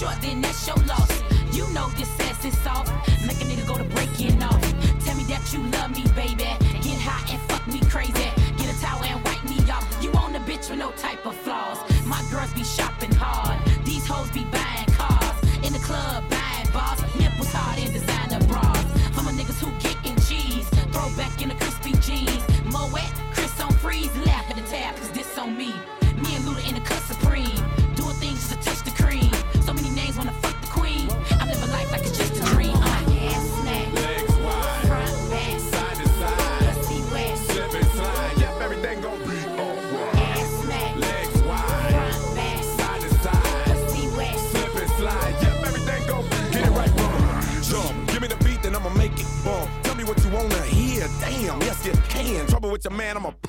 Short, then that's your loss. You know this ass is soft. Make a nigga go to breaking off. Tell me that you love me, baby. Get high and fuck me crazy. Get a towel and wipe me off. You on the bitch with no type of flaws. My girls be shopping hard. These hoes be buying cars. In the club, buying bars. Nipples hard in designer bras. For my niggas who getting cheese. Throw back in the crispy jeans. Moet, Chris on freeze. Laugh at the tab, cause this on me.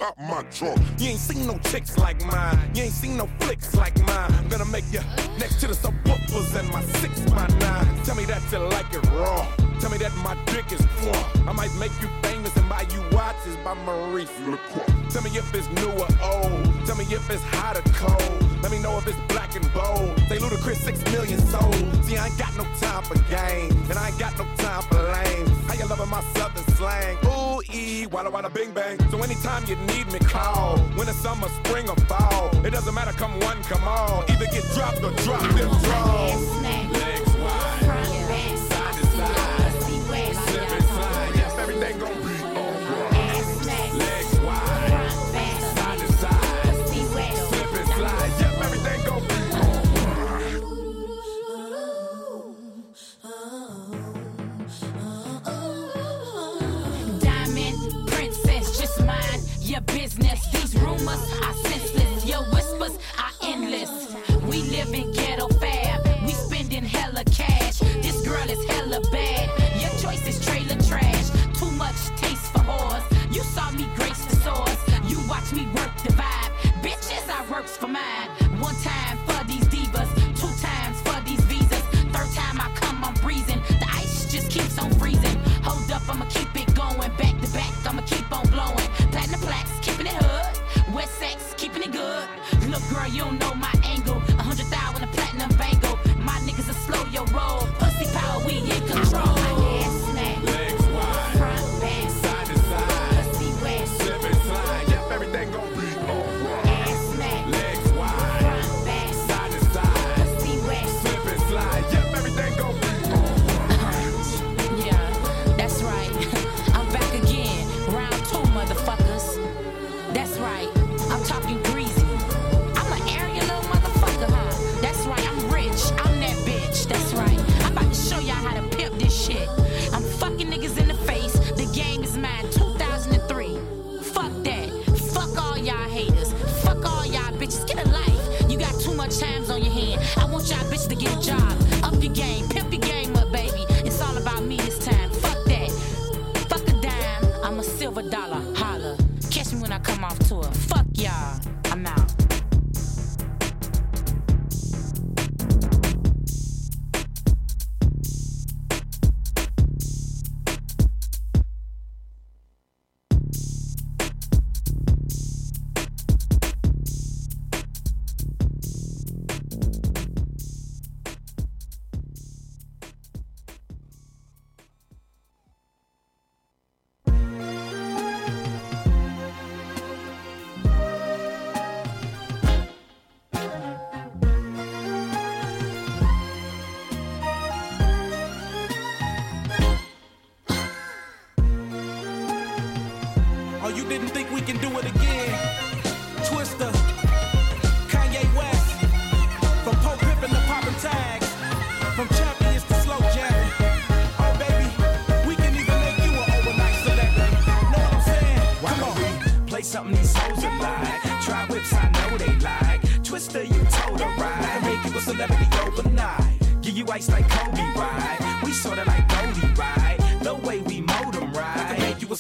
Pop my trunk. You ain't seen no chicks like mine. You ain't seen no flicks like mine. I'm gonna make you next to the subwoofers and my six by nine. Tell me that you like it raw. Tell me that my dick is raw. I might make you famous and buy you watches by Maurice Lacroix. Tell me if it's new or old. Tell me if it's hot or cold. Let me know if it's black and bold. They ludicrous six million sold. See, I ain't got no time for games, and I ain't got no time for lame. How you loving my southern slang? Ooh, ee, wada wada bing bang. So anytime you need me, call. Winter, summer, spring, or fall. It doesn't matter, come one, come all. Either get dropped or drop them draws. Legs wide, más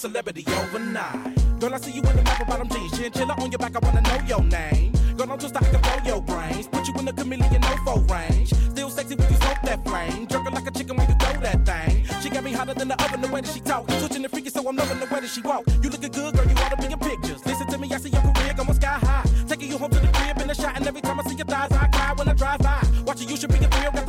celebrity overnight. Girl, I see you in the map bottom jeans, chinchilla on your back. I wanna know your name. Girl, I'm just I can blow your brains. Put you in the chameleon no foe range. Still sexy when you smoke that flame. Jerking like a chicken when you throw that thing. She got me hotter than the oven the way that she talk. Switching the freaky, so I'm loving the way that she walk. You looking good, girl. You ought to be in pictures. Listen to me, I see your career going sky high. Taking you home to the crib in the shot, and every time I see your thighs, I cry when I drive by. Watching you should be a thrill. Got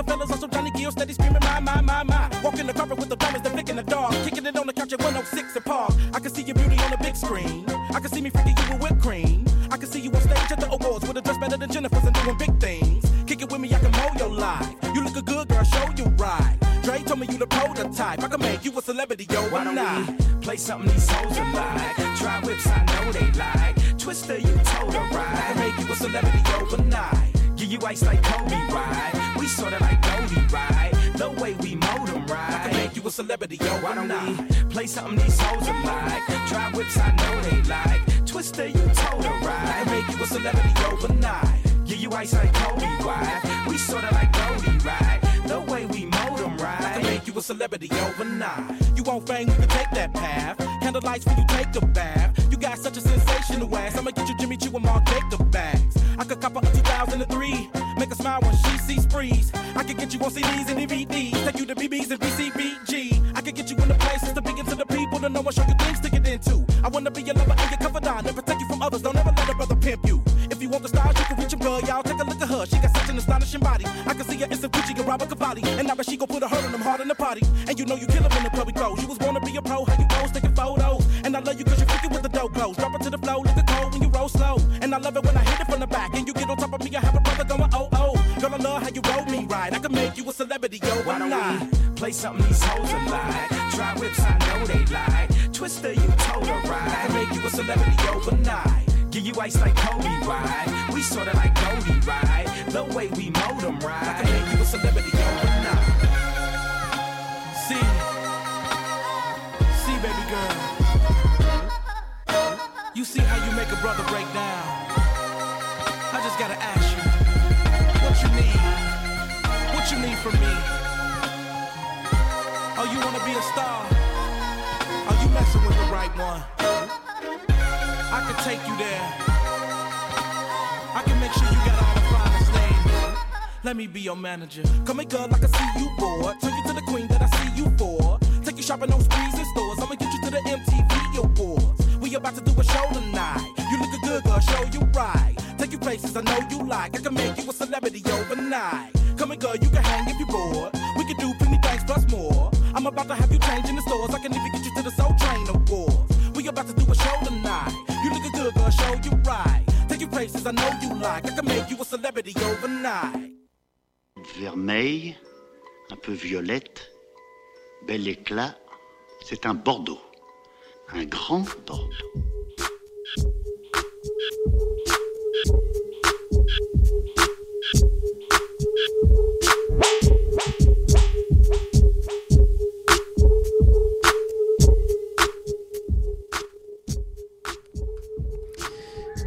see me freaking you with whipped cream. I can see you on stage at the awards with a dress better than Jennifer's and doing big things. Kick it with me, I can mold your life. You look a good girl, show you right. Dre told me you the prototype. I can make you a celebrity, yo. Why don't not? play something these hoes are like? Try whips, I know they like. Twister, you told her I can make you a celebrity overnight. You ice like Kobe, right? We sorta like Goldie, right? The way we mold 'em, I can right? make you a celebrity yo, Why don't overnight. we play something these hoes are like? Try whips, I know they like. Twister, you told her I right. can make you a celebrity overnight. Give you ice like Kobe, right? We sorta like Goldie, right? The way we mold 'em, I can right? make you a celebrity overnight. You want fame, you can take that path. Candlelights when you take a bath. Got such a sensational ass. I'ma get you Jimmy Choo and Mark Jacob bags. I could cop a 2003. Make her smile when she sees sprees. I could get you on CDs and DVDs. Take you to BBs and BCBG. I could get you in the places to be into the people to know and show you things to get into. I wanna be your lover and your confidant and protect you from others. Don't ever let a brother pimp you. If you want the stars, you can reach him, girl. Y'all take a look at her. She got such an astonishing body. I can see her in some Gucci and Robert Cavalli. And now she gon' put a hurt on them hard in the party. And you know you kill in the club we clothes. You was born to be a pro, how you pose, taking photos. And I love you cause you're freaking with the dope clothes. Drop it to the flow, look the cold when you roll slow. And I love it when I hit it from the back. And you get on top of me, I have a brother going, oh, oh. Girl, I love how you roll me right. I can make you a celebrity, yo, Why I'm don't play something these hoes are like? Try whips, I know they like. Twister, you told her I can right. make you a celebrity overnight. Give you ice like Kobe, right? We sorta like Goldie, right? The way we mold 'em, I right? can make you a celebrity overnight. You see how you make a brother break down. I just gotta ask you, what you need? What you need from me? Oh, you wanna be a star? Are you messing with the right one. I can take you there. I can make sure you got all the finest things. Let me be your manager. Come here, girl, I can see you bored. Turn you to the queen that I see you for. Take you shopping on sprees and stores. I'ma get you to the awards. We about to do a show tonight. You looking good, girl, show you right. Take you places I know you like. I can make you a celebrity overnight. Come here, girl, you can hang if you bored. We can do plenty things plus more. I'm about to have you change in the stores. I can even get you to the Soul Train awards. We about to do a show tonight. You looking good, girl, show you right. Take you places I know you like. I can make you a celebrity overnight. Vermeil, un peu violette, bel éclat. C'est un Bordeaux. Un grand Bordeaux.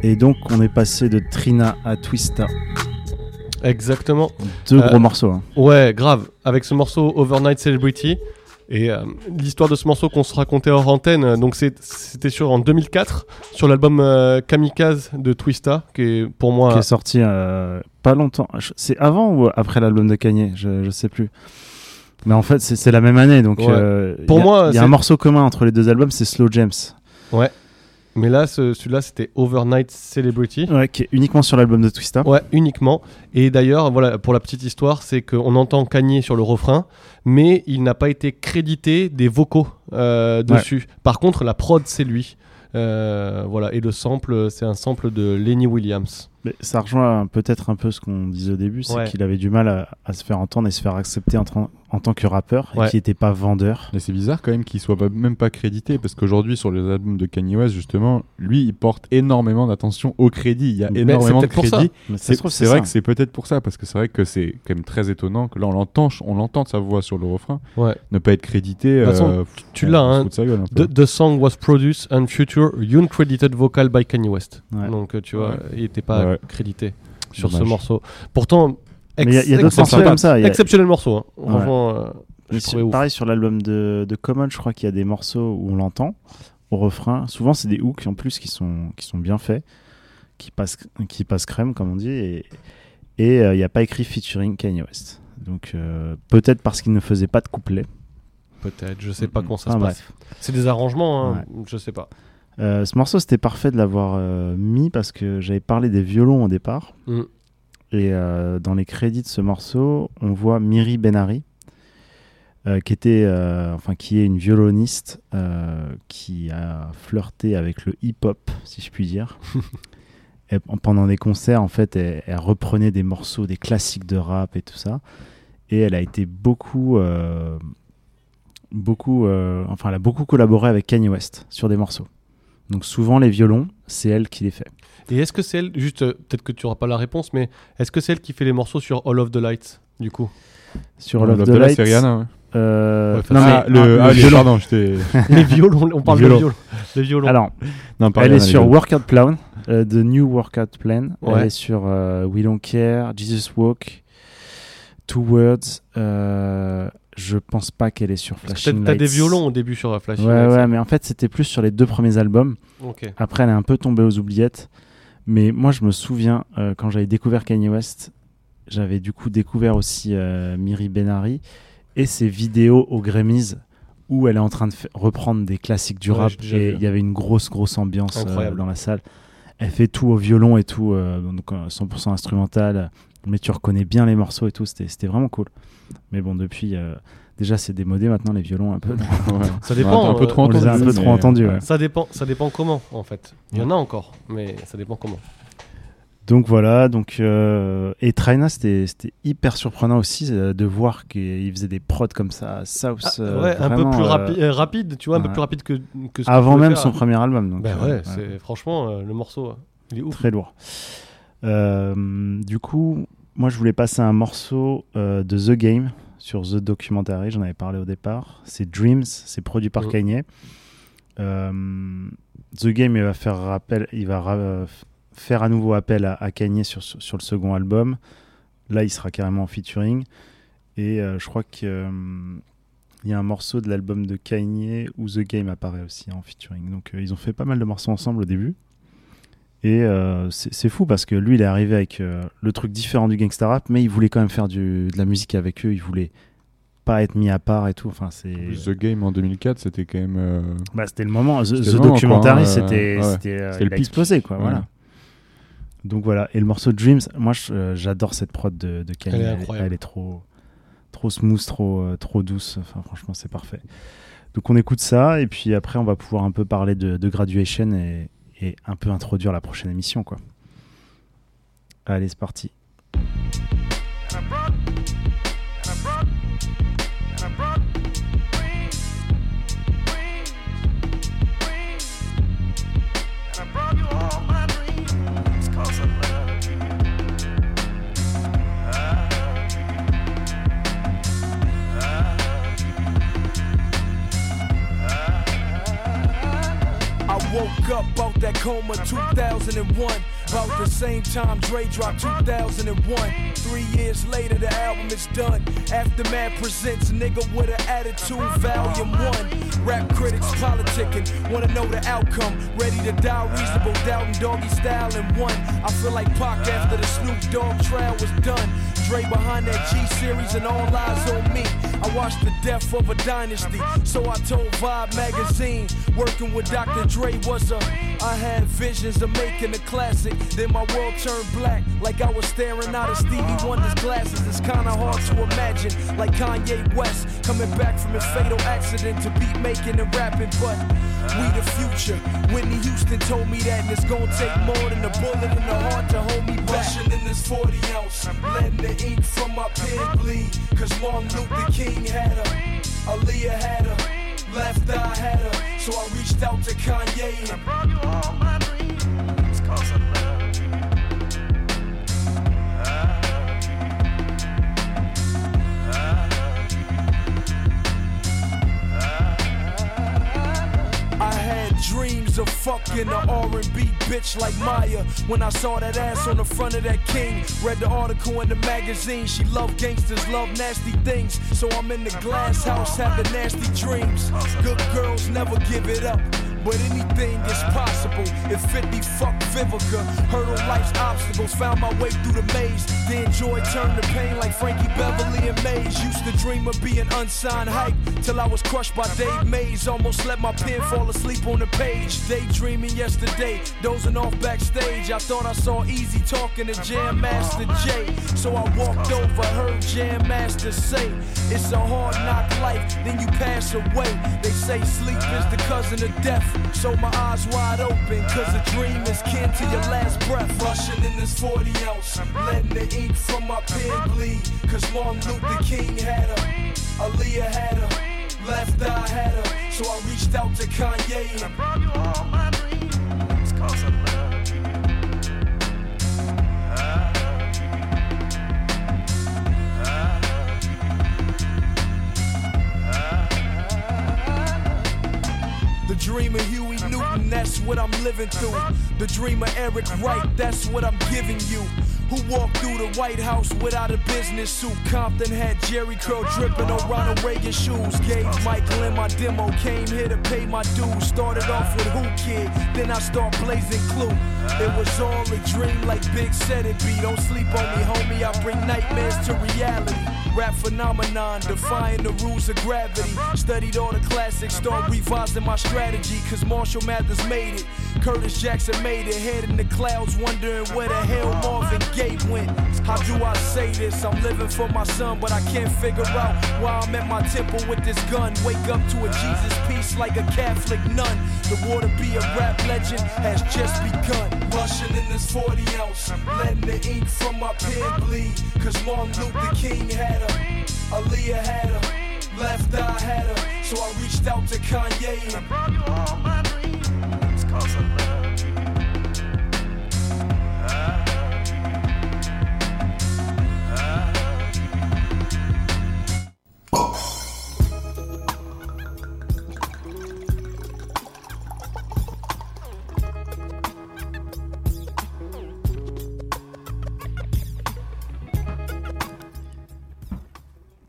Et donc, on est passé de Trina à Twista. Exactement. Deux Euh, gros morceaux. hein. Ouais, grave. Avec ce morceau Overnight Celebrity. Et euh, l'histoire de ce morceau qu'on se racontait hors antenne, euh, donc c'était sur en 2004 sur l'album euh, Kamikaze de Twista, qui est pour moi Qui est sorti euh, pas longtemps. C'est avant ou après l'album de Kanye? Je, je sais plus. Mais en fait, c'est la même année. Donc, Ouais. Pour il y a- moi, il y a un morceau commun entre les deux albums, c'est Slow James. Ouais. Mais là, ce- celui-là, c'était Overnight Celebrity. Ouais, qui est uniquement sur l'album de Twista. Ouais, uniquement. Et d'ailleurs, voilà, pour la petite histoire, c'est qu'on entend Kanye sur le refrain, mais il n'a pas été crédité des vocaux euh, dessus. Par contre, la prod, c'est lui. Euh, voilà, et le sample, c'est un sample de Lenny Williams. Mais ça rejoint peut-être un peu ce qu'on disait au début, c'est Ouais. qu'il avait du mal à, à se faire entendre et se faire accepter en, tant que rappeur Ouais. et qu'il n'était pas vendeur. Mais c'est bizarre quand même qu'il soit pas- même pas crédité parce qu'aujourd'hui sur les albums de Kanye West justement, lui il porte énormément d'attention au crédit. Il y a Mais énormément de crédit. C'est vrai ça. que c'est peut-être pour ça parce que c'est vrai que c'est quand même très étonnant que là on l'entend, on l'entend de sa voix sur le refrain, Ouais. ne pas être crédité. De toute façon, euh, Tu l'as, hein. The, the song was produced and future uncredited vocal by Kanye West. Ouais. Donc, euh, tu vois, Ouais. il n'était pas Ouais. crédité sur ce morceau. Pourtant, il y a- il y a d'autres exceptionnel- morceaux comme ça, y a- Exceptionnel morceau. hein. Franchement, euh, sur- pareil sur l'album de, de Common, je crois qu'il y a des morceaux où on l'entend au refrain. Souvent, c'est des hooks en plus qui sont, qui sont bien faits, qui passent, qui passent crème, comme on dit. Et et, euh, il n'y a pas écrit featuring Kanye West. Donc euh, peut-être parce qu'il ne faisait pas de couplet. Peut-être, je sais pas comment ça Ah, se bref. passe. C'est des arrangements, hein, je sais pas. Euh, ce morceau, c'était parfait de l'avoir euh, mis parce que j'avais parlé des violons au départ. Mm. Et euh, dans les crédits de ce morceau, on voit Miri Benari, qui, était, enfin, qui est une violoniste qui a flirté avec le hip-hop, si je puis dire. [LAUGHS] Et pendant des concerts, en fait, elle, elle reprenait des morceaux, des classiques de rap et tout ça. Et elle a été beaucoup, beaucoup, euh, enfin, elle a beaucoup collaboré avec Kanye West sur des morceaux. Donc souvent les violons, c'est elle qui les fait. Et est-ce que c'est elle, juste euh, peut-être que tu auras pas la réponse, mais est-ce que c'est elle qui fait les morceaux sur All of the Lights, du coup? Sur All of the the Lights, c'est Rihanna, ouais. euh, Ouais, non Ah, mais le, ah, ah, le les- violon. pardon, j'étais. [LAUGHS] Les violons, on parle de violons. Les violons. Alors, Non, pas elle est sur violons. Workout Plan, euh, The New Workout Plan. Ouais. Elle est sur euh, We Don't Care, Jesus Walk, Two Words. Je pense pas qu'elle est sur Flashing t'as- t'as des Lights. violons au début sur euh, Flashing Ouais, Lights. ouais, mais en fait, c'était plus sur les deux premiers albums. Après, elle est un peu tombée aux oubliettes. Mais moi, je me souviens, euh, quand j'avais découvert Kanye West, j'avais du coup découvert aussi euh, Miri Benari et ses vidéos au Grammys où elle est en train de reprendre des classiques du Ouais, rap et il y avait une grosse, grosse ambiance euh, Incroyable. dans la salle. Elle fait tout au violon et tout, donc euh, 100% instrumental, mais tu reconnais bien les morceaux et tout, c'était c'était vraiment cool. Mais bon, depuis, euh, déjà c'est démodé maintenant les violons un peu. Ouais. [LAUGHS] Ça dépend, On a un peu trop a un entendu, peu trop ouais. Ça dépend, ça dépend comment, en fait. Il y en a encore, mais ça dépend comment. Donc voilà, donc euh, et Traina c'était c'était hyper surprenant aussi euh, de voir qu'il faisait des prods comme ça, South, Ah, euh, un peu plus rapi- rapide, tu vois, un peu plus rapide que, que ce avant même faire. son premier album. Donc, Ben ouais, franchement euh, le morceau, il est ouf. très lourd. Euh, du coup, moi je voulais passer un morceau euh, de The Game sur The Documentary, j'en avais parlé au départ. C'est Dreams, c'est produit par Mhm. Kanye. Euh, The Game, il va faire rappel, il va ra- faire à nouveau appel à, à Kanye sur, sur, le second album. Là, il sera carrément en featuring. Et euh, je crois qu'il y a un morceau de l'album de Kanye où The Game apparaît aussi en featuring. Donc euh, ils ont fait pas mal de morceaux ensemble au début. Et euh, c'est fou parce que lui, il est arrivé avec euh, le truc différent du gangsta rap, mais il voulait quand même faire du, de la musique avec eux. Il voulait pas être mis à part et tout. Enfin, c'est. The Game en 2004, c'était quand même. euh, Bah, c'était le moment. The, Documentary, c'était, c'était, il le a explosé, quoi. Ouais. Voilà. Donc voilà. Et le morceau Dreams, moi, j'adore cette prod de, de Kanye. Elle est Elle, incroyable. elle est trop, trop smooth, trop, trop douce. Enfin, franchement, c'est parfait. Donc on écoute ça et puis après, on va pouvoir un peu parler de, de Graduation et, et un peu introduire la prochaine émission, quoi. Allez, c'est parti. Up out that coma 2001. About the same time Dre dropped 2001. Three years later, the album is done. Aftermath presents Nigga with an Attitude, Volume 1. Rap critics politicking, wanna know the outcome. Ready to die, reasonable doubt and doggy style in one. I feel like Pac after the Snoop Dogg trial was done. Dre behind that G series and all eyes on me. I watched the death of a dynasty, so I told Vibe magazine. Working with Dr. Dre was a. I had visions of making a classic. Then my world turned black, like I was staring out of Stevie Wonder's glasses. It's kinda hard to imagine, like Kanye West coming back from his fatal accident to beat making and rapping. But we the future. Whitney Houston told me that, and it's gonna take more than a bullet in the heart to hold me back. Rushing in this 40 ounce, letting the ink from my pen bleed. Cause Martin Luther King had her, Aaliyah had her, left eye had her. So I reached out to Kanye and brought you all my dreams. Cause I dreams of fucking a R&B bitch like Maya. When I saw that ass on the front of that king, read the article in the magazine. She love gangsters, love nasty things. So I'm in the glass house having nasty dreams. Good girls never give it up. But anything is possible if 50 fuck Vivica. Hurdle life's obstacles, found my way through the maze. Then joy turned to pain like Frankie Beverly and Maze. Used to dream of being unsigned hype till I was crushed by Dave Mays. Almost let my pen fall asleep on the page. Daydreaming yesterday, dozing off backstage. I thought I saw Easy talking to Jam Master Jay. So I walked over, heard Jam Master say, It's a hard knock life, then you pass away. They say sleep is the cousin of death. So my eyes wide open, cause a dream is kin to your last breath. Rushing in this 40 ounce, letting the ink from my pen bleed. Cause Martin Luther King had her, Aaliyah had her, left eye had her. So I reached out to Kanye and brought you all my dreams. Cause I love dream of Huey Newton, that's what I'm living through. The dream of Eric Wright, that's what I'm giving you. Who walked through the White House without a business suit? Compton had Jerry Curl dripping on Ronald Reagan shoes. Gave Michael in my demo, came here to pay my dues. Started off with Who Kid, then I start blazing Clue. It was all a dream, like Big said it be. Don't sleep on me, homie. I bring nightmares to reality. Rap phenomenon, defying the rules of gravity. Studied all the classics, start revising my strategy. Cause Marshall Mathers made it. Curtis Jackson made it. Head in the clouds, wondering where the hell Marvin Gaye went. How do I say this? I'm living for my son, but I can't figure out why I'm at my temple with this gun. Wake up to a Jesus piece like a Catholic nun. The war to be a rap legend has just begun. Rushing in this 40 ounce, letting the ink from my pen bleed. Cause Martin Luther King had her, Aaliyah had her, left eye had her. So I reached out to Kanye and brought you all my dreams. Cause I love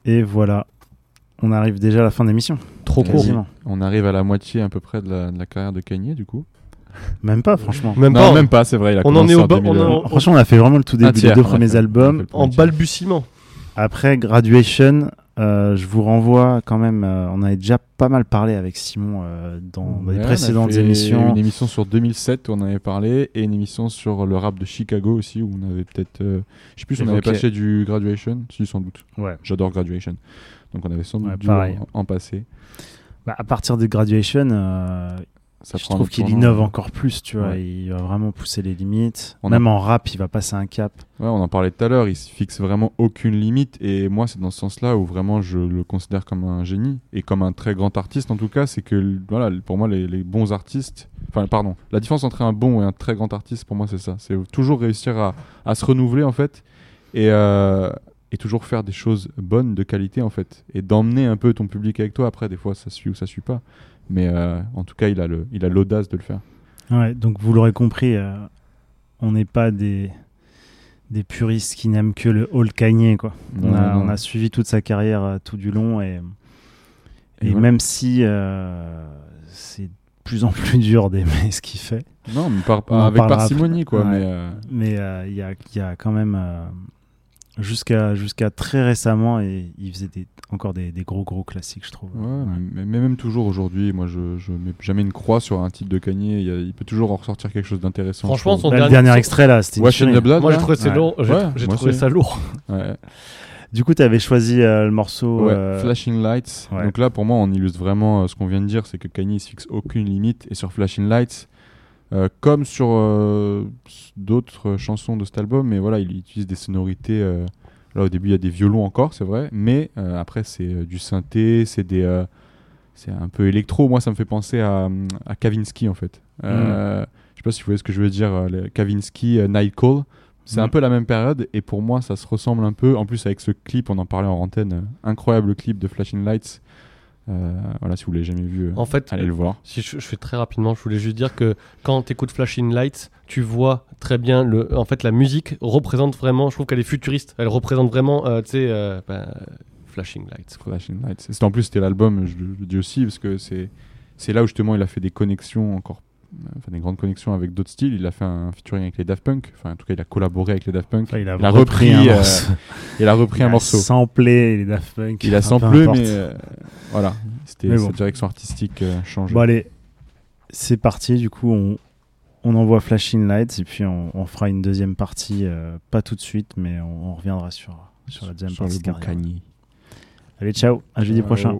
Et voilà, on arrive déjà à la fin de l'émission. Trop On court. arrive- On arrive à la moitié à peu près de la, de la carrière de Kanye, du coup. Même pas, franchement. Même non, pas. même pas, c'est vrai. Il a On en commencé est au en ba- on 2000, en- euh, Franchement, on a fait vraiment le tout début des deux premiers albums. En balbutiement. Après Graduation, euh, je vous renvoie quand même. euh, on avait déjà pas mal parlé avec Simon euh, dans Ouais, les précédentes émissions. Une émission sur 2007 où on avait parlé et une émission sur le rap de Chicago aussi où on avait peut-être. je sais plus si on avait passé du Graduation, si sans doute. Ouais. J'adore Graduation. Donc on avait sans doute Ouais, dû pareil. en, en passer. Bah, à partir de Graduation, Ça je trouve qu'il tournant. innove encore plus. Tu vois, Ouais. il va vraiment pousser les limites. On a- Même en rap, il va passer un cap. Ouais, on en parlait tout à l'heure, il se fixe vraiment aucune limite et moi c'est dans ce sens-là où vraiment je le considère comme un génie et comme un très grand artiste en tout cas, c'est que voilà, pour moi les, les bons artistes, enfin pardon, la différence entre un bon et un très grand artiste pour moi c'est ça, c'est toujours réussir à, à se renouveler en fait et, euh, et toujours faire des choses bonnes, de qualité en fait et d'emmener un peu ton public avec toi après des fois ça suit ou ça suit pas mais euh, en tout cas il a le il a l'audace de le faire. Ouais, donc vous l'aurez compris, euh, on n'est pas des, des puristes qui n'aiment que le Hall Kanye. Quoi. On, a, non. on a suivi toute sa carrière euh, tout du long et, Et même si euh, c'est de plus en plus dur d'aimer ce qu'il fait. Non, mais par- avec parcimonie, quoi, mais, euh, Mais il y, a, y a quand même jusqu'à jusqu'à très récemment et il faisait des, encore des, des gros gros classiques, je trouve. Ouais, Mais, mais même toujours aujourd'hui, moi je, je mets jamais une croix sur un titre de Kanye. Il, peut toujours en ressortir quelque chose d'intéressant. Franchement, son le dernier extrait là, c'était une Wash in tuerie. the Blood. Moi, j'ai trouvé ça Ouais. lourd. J'ai Ouais, j'ai moi trouvé ça lourd. Ouais. Du coup, tu avais choisi euh, le morceau. Ouais, euh, Flashing Lights. ouais. Donc là, pour moi, on illustre vraiment euh, ce qu'on vient de dire, c'est que Kanye il se fixe aucune limite. Et sur Flashing Lights, euh, comme sur euh, d'autres chansons de cet album, mais voilà, il utilise des sonorités. euh, là, au début, il y a des violons encore, c'est vrai, mais après, c'est du synthé, c'est des. c'est un peu électro. Moi, ça me fait penser à, à Kavinsky, en fait. Euh, Je sais pas si vous voyez ce que je veux dire. Kavinsky, Night Call. C'est un Mm. peu la même période et pour moi ça se ressemble un peu. En plus avec ce clip, on en parlait en antenne, incroyable clip de Flashing Lights. Euh, voilà, si vous l'avez jamais vu, euh, En fait, allez le voir. Si je, je fais très rapidement, je voulais juste dire que quand tu écoutes Flashing Lights, tu vois très bien le. En fait, la musique représente vraiment. Je trouve qu'elle est futuriste. Elle représente vraiment, euh, tu sais, euh, ben, Flashing Lights. Quoi. Flashing Lights. En plus c'était l'album, je, le- je le dis aussi parce que c'est c'est là où justement il a fait des connexions encore, enfin des grandes connexions avec d'autres styles. Il a fait un featuring avec les Daft Punk. Enfin en tout cas il a collaboré avec les Daft Punk. Enfin, il a repris, repris un euh, morceau. [LAUGHS] il a repris Il un a morceau. samplé les Daft Punk. Il a samplé, mais euh, voilà, c'était sa bon. direction artistique euh, changeait. Bon, allez, c'est parti. Du coup, on, on envoie Flashing Lights et puis on, on fera une deuxième partie, euh, pas tout de suite, mais on, on reviendra sur, sur la deuxième Sur le partie. bon. Allez, ciao, à jeudi Ciao. prochain.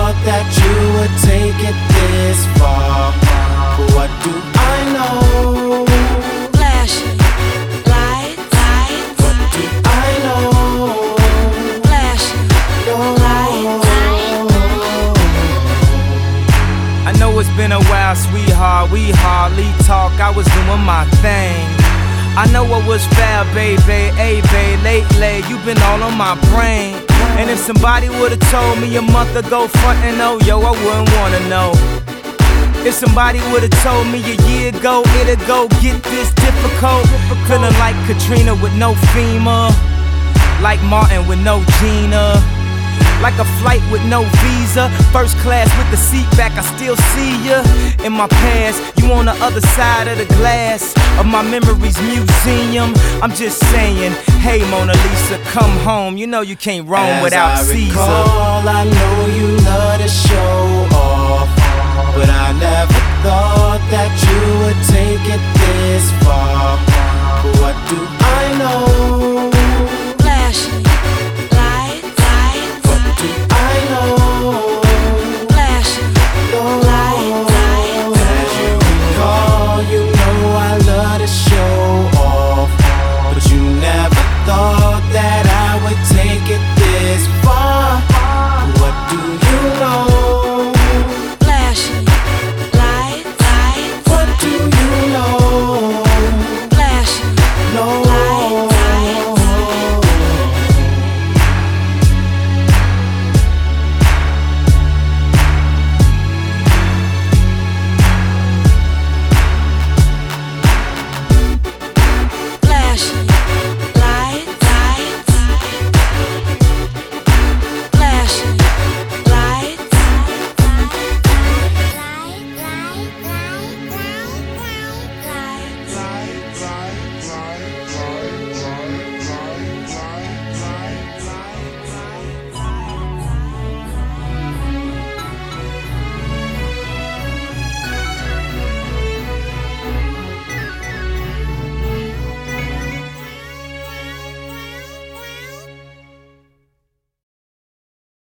that you would take it this far. But what do I know? Flashing lights, lights. What do I know? Flashing I know it's been a while, sweetheart. We hardly talk. I was doing my thing. I know what was fair, baby. Hey, babe, lately you've been all on my brain. And if somebody would've told me a month ago, front and oh, yo, I wouldn't wanna know. If somebody would've told me a year ago it'd go get this difficult, feeling like Katrina with no FEMA, like Martin with no Gina. Like a flight with no visa, first class with the seat back, I still see ya. In my past, you on the other side of the glass of my memories museum. I'm just saying, hey Mona Lisa, come home. You know you can't roam As without I Caesar. recall, I know you love to show off, but I never thought that you would take it this far. But what do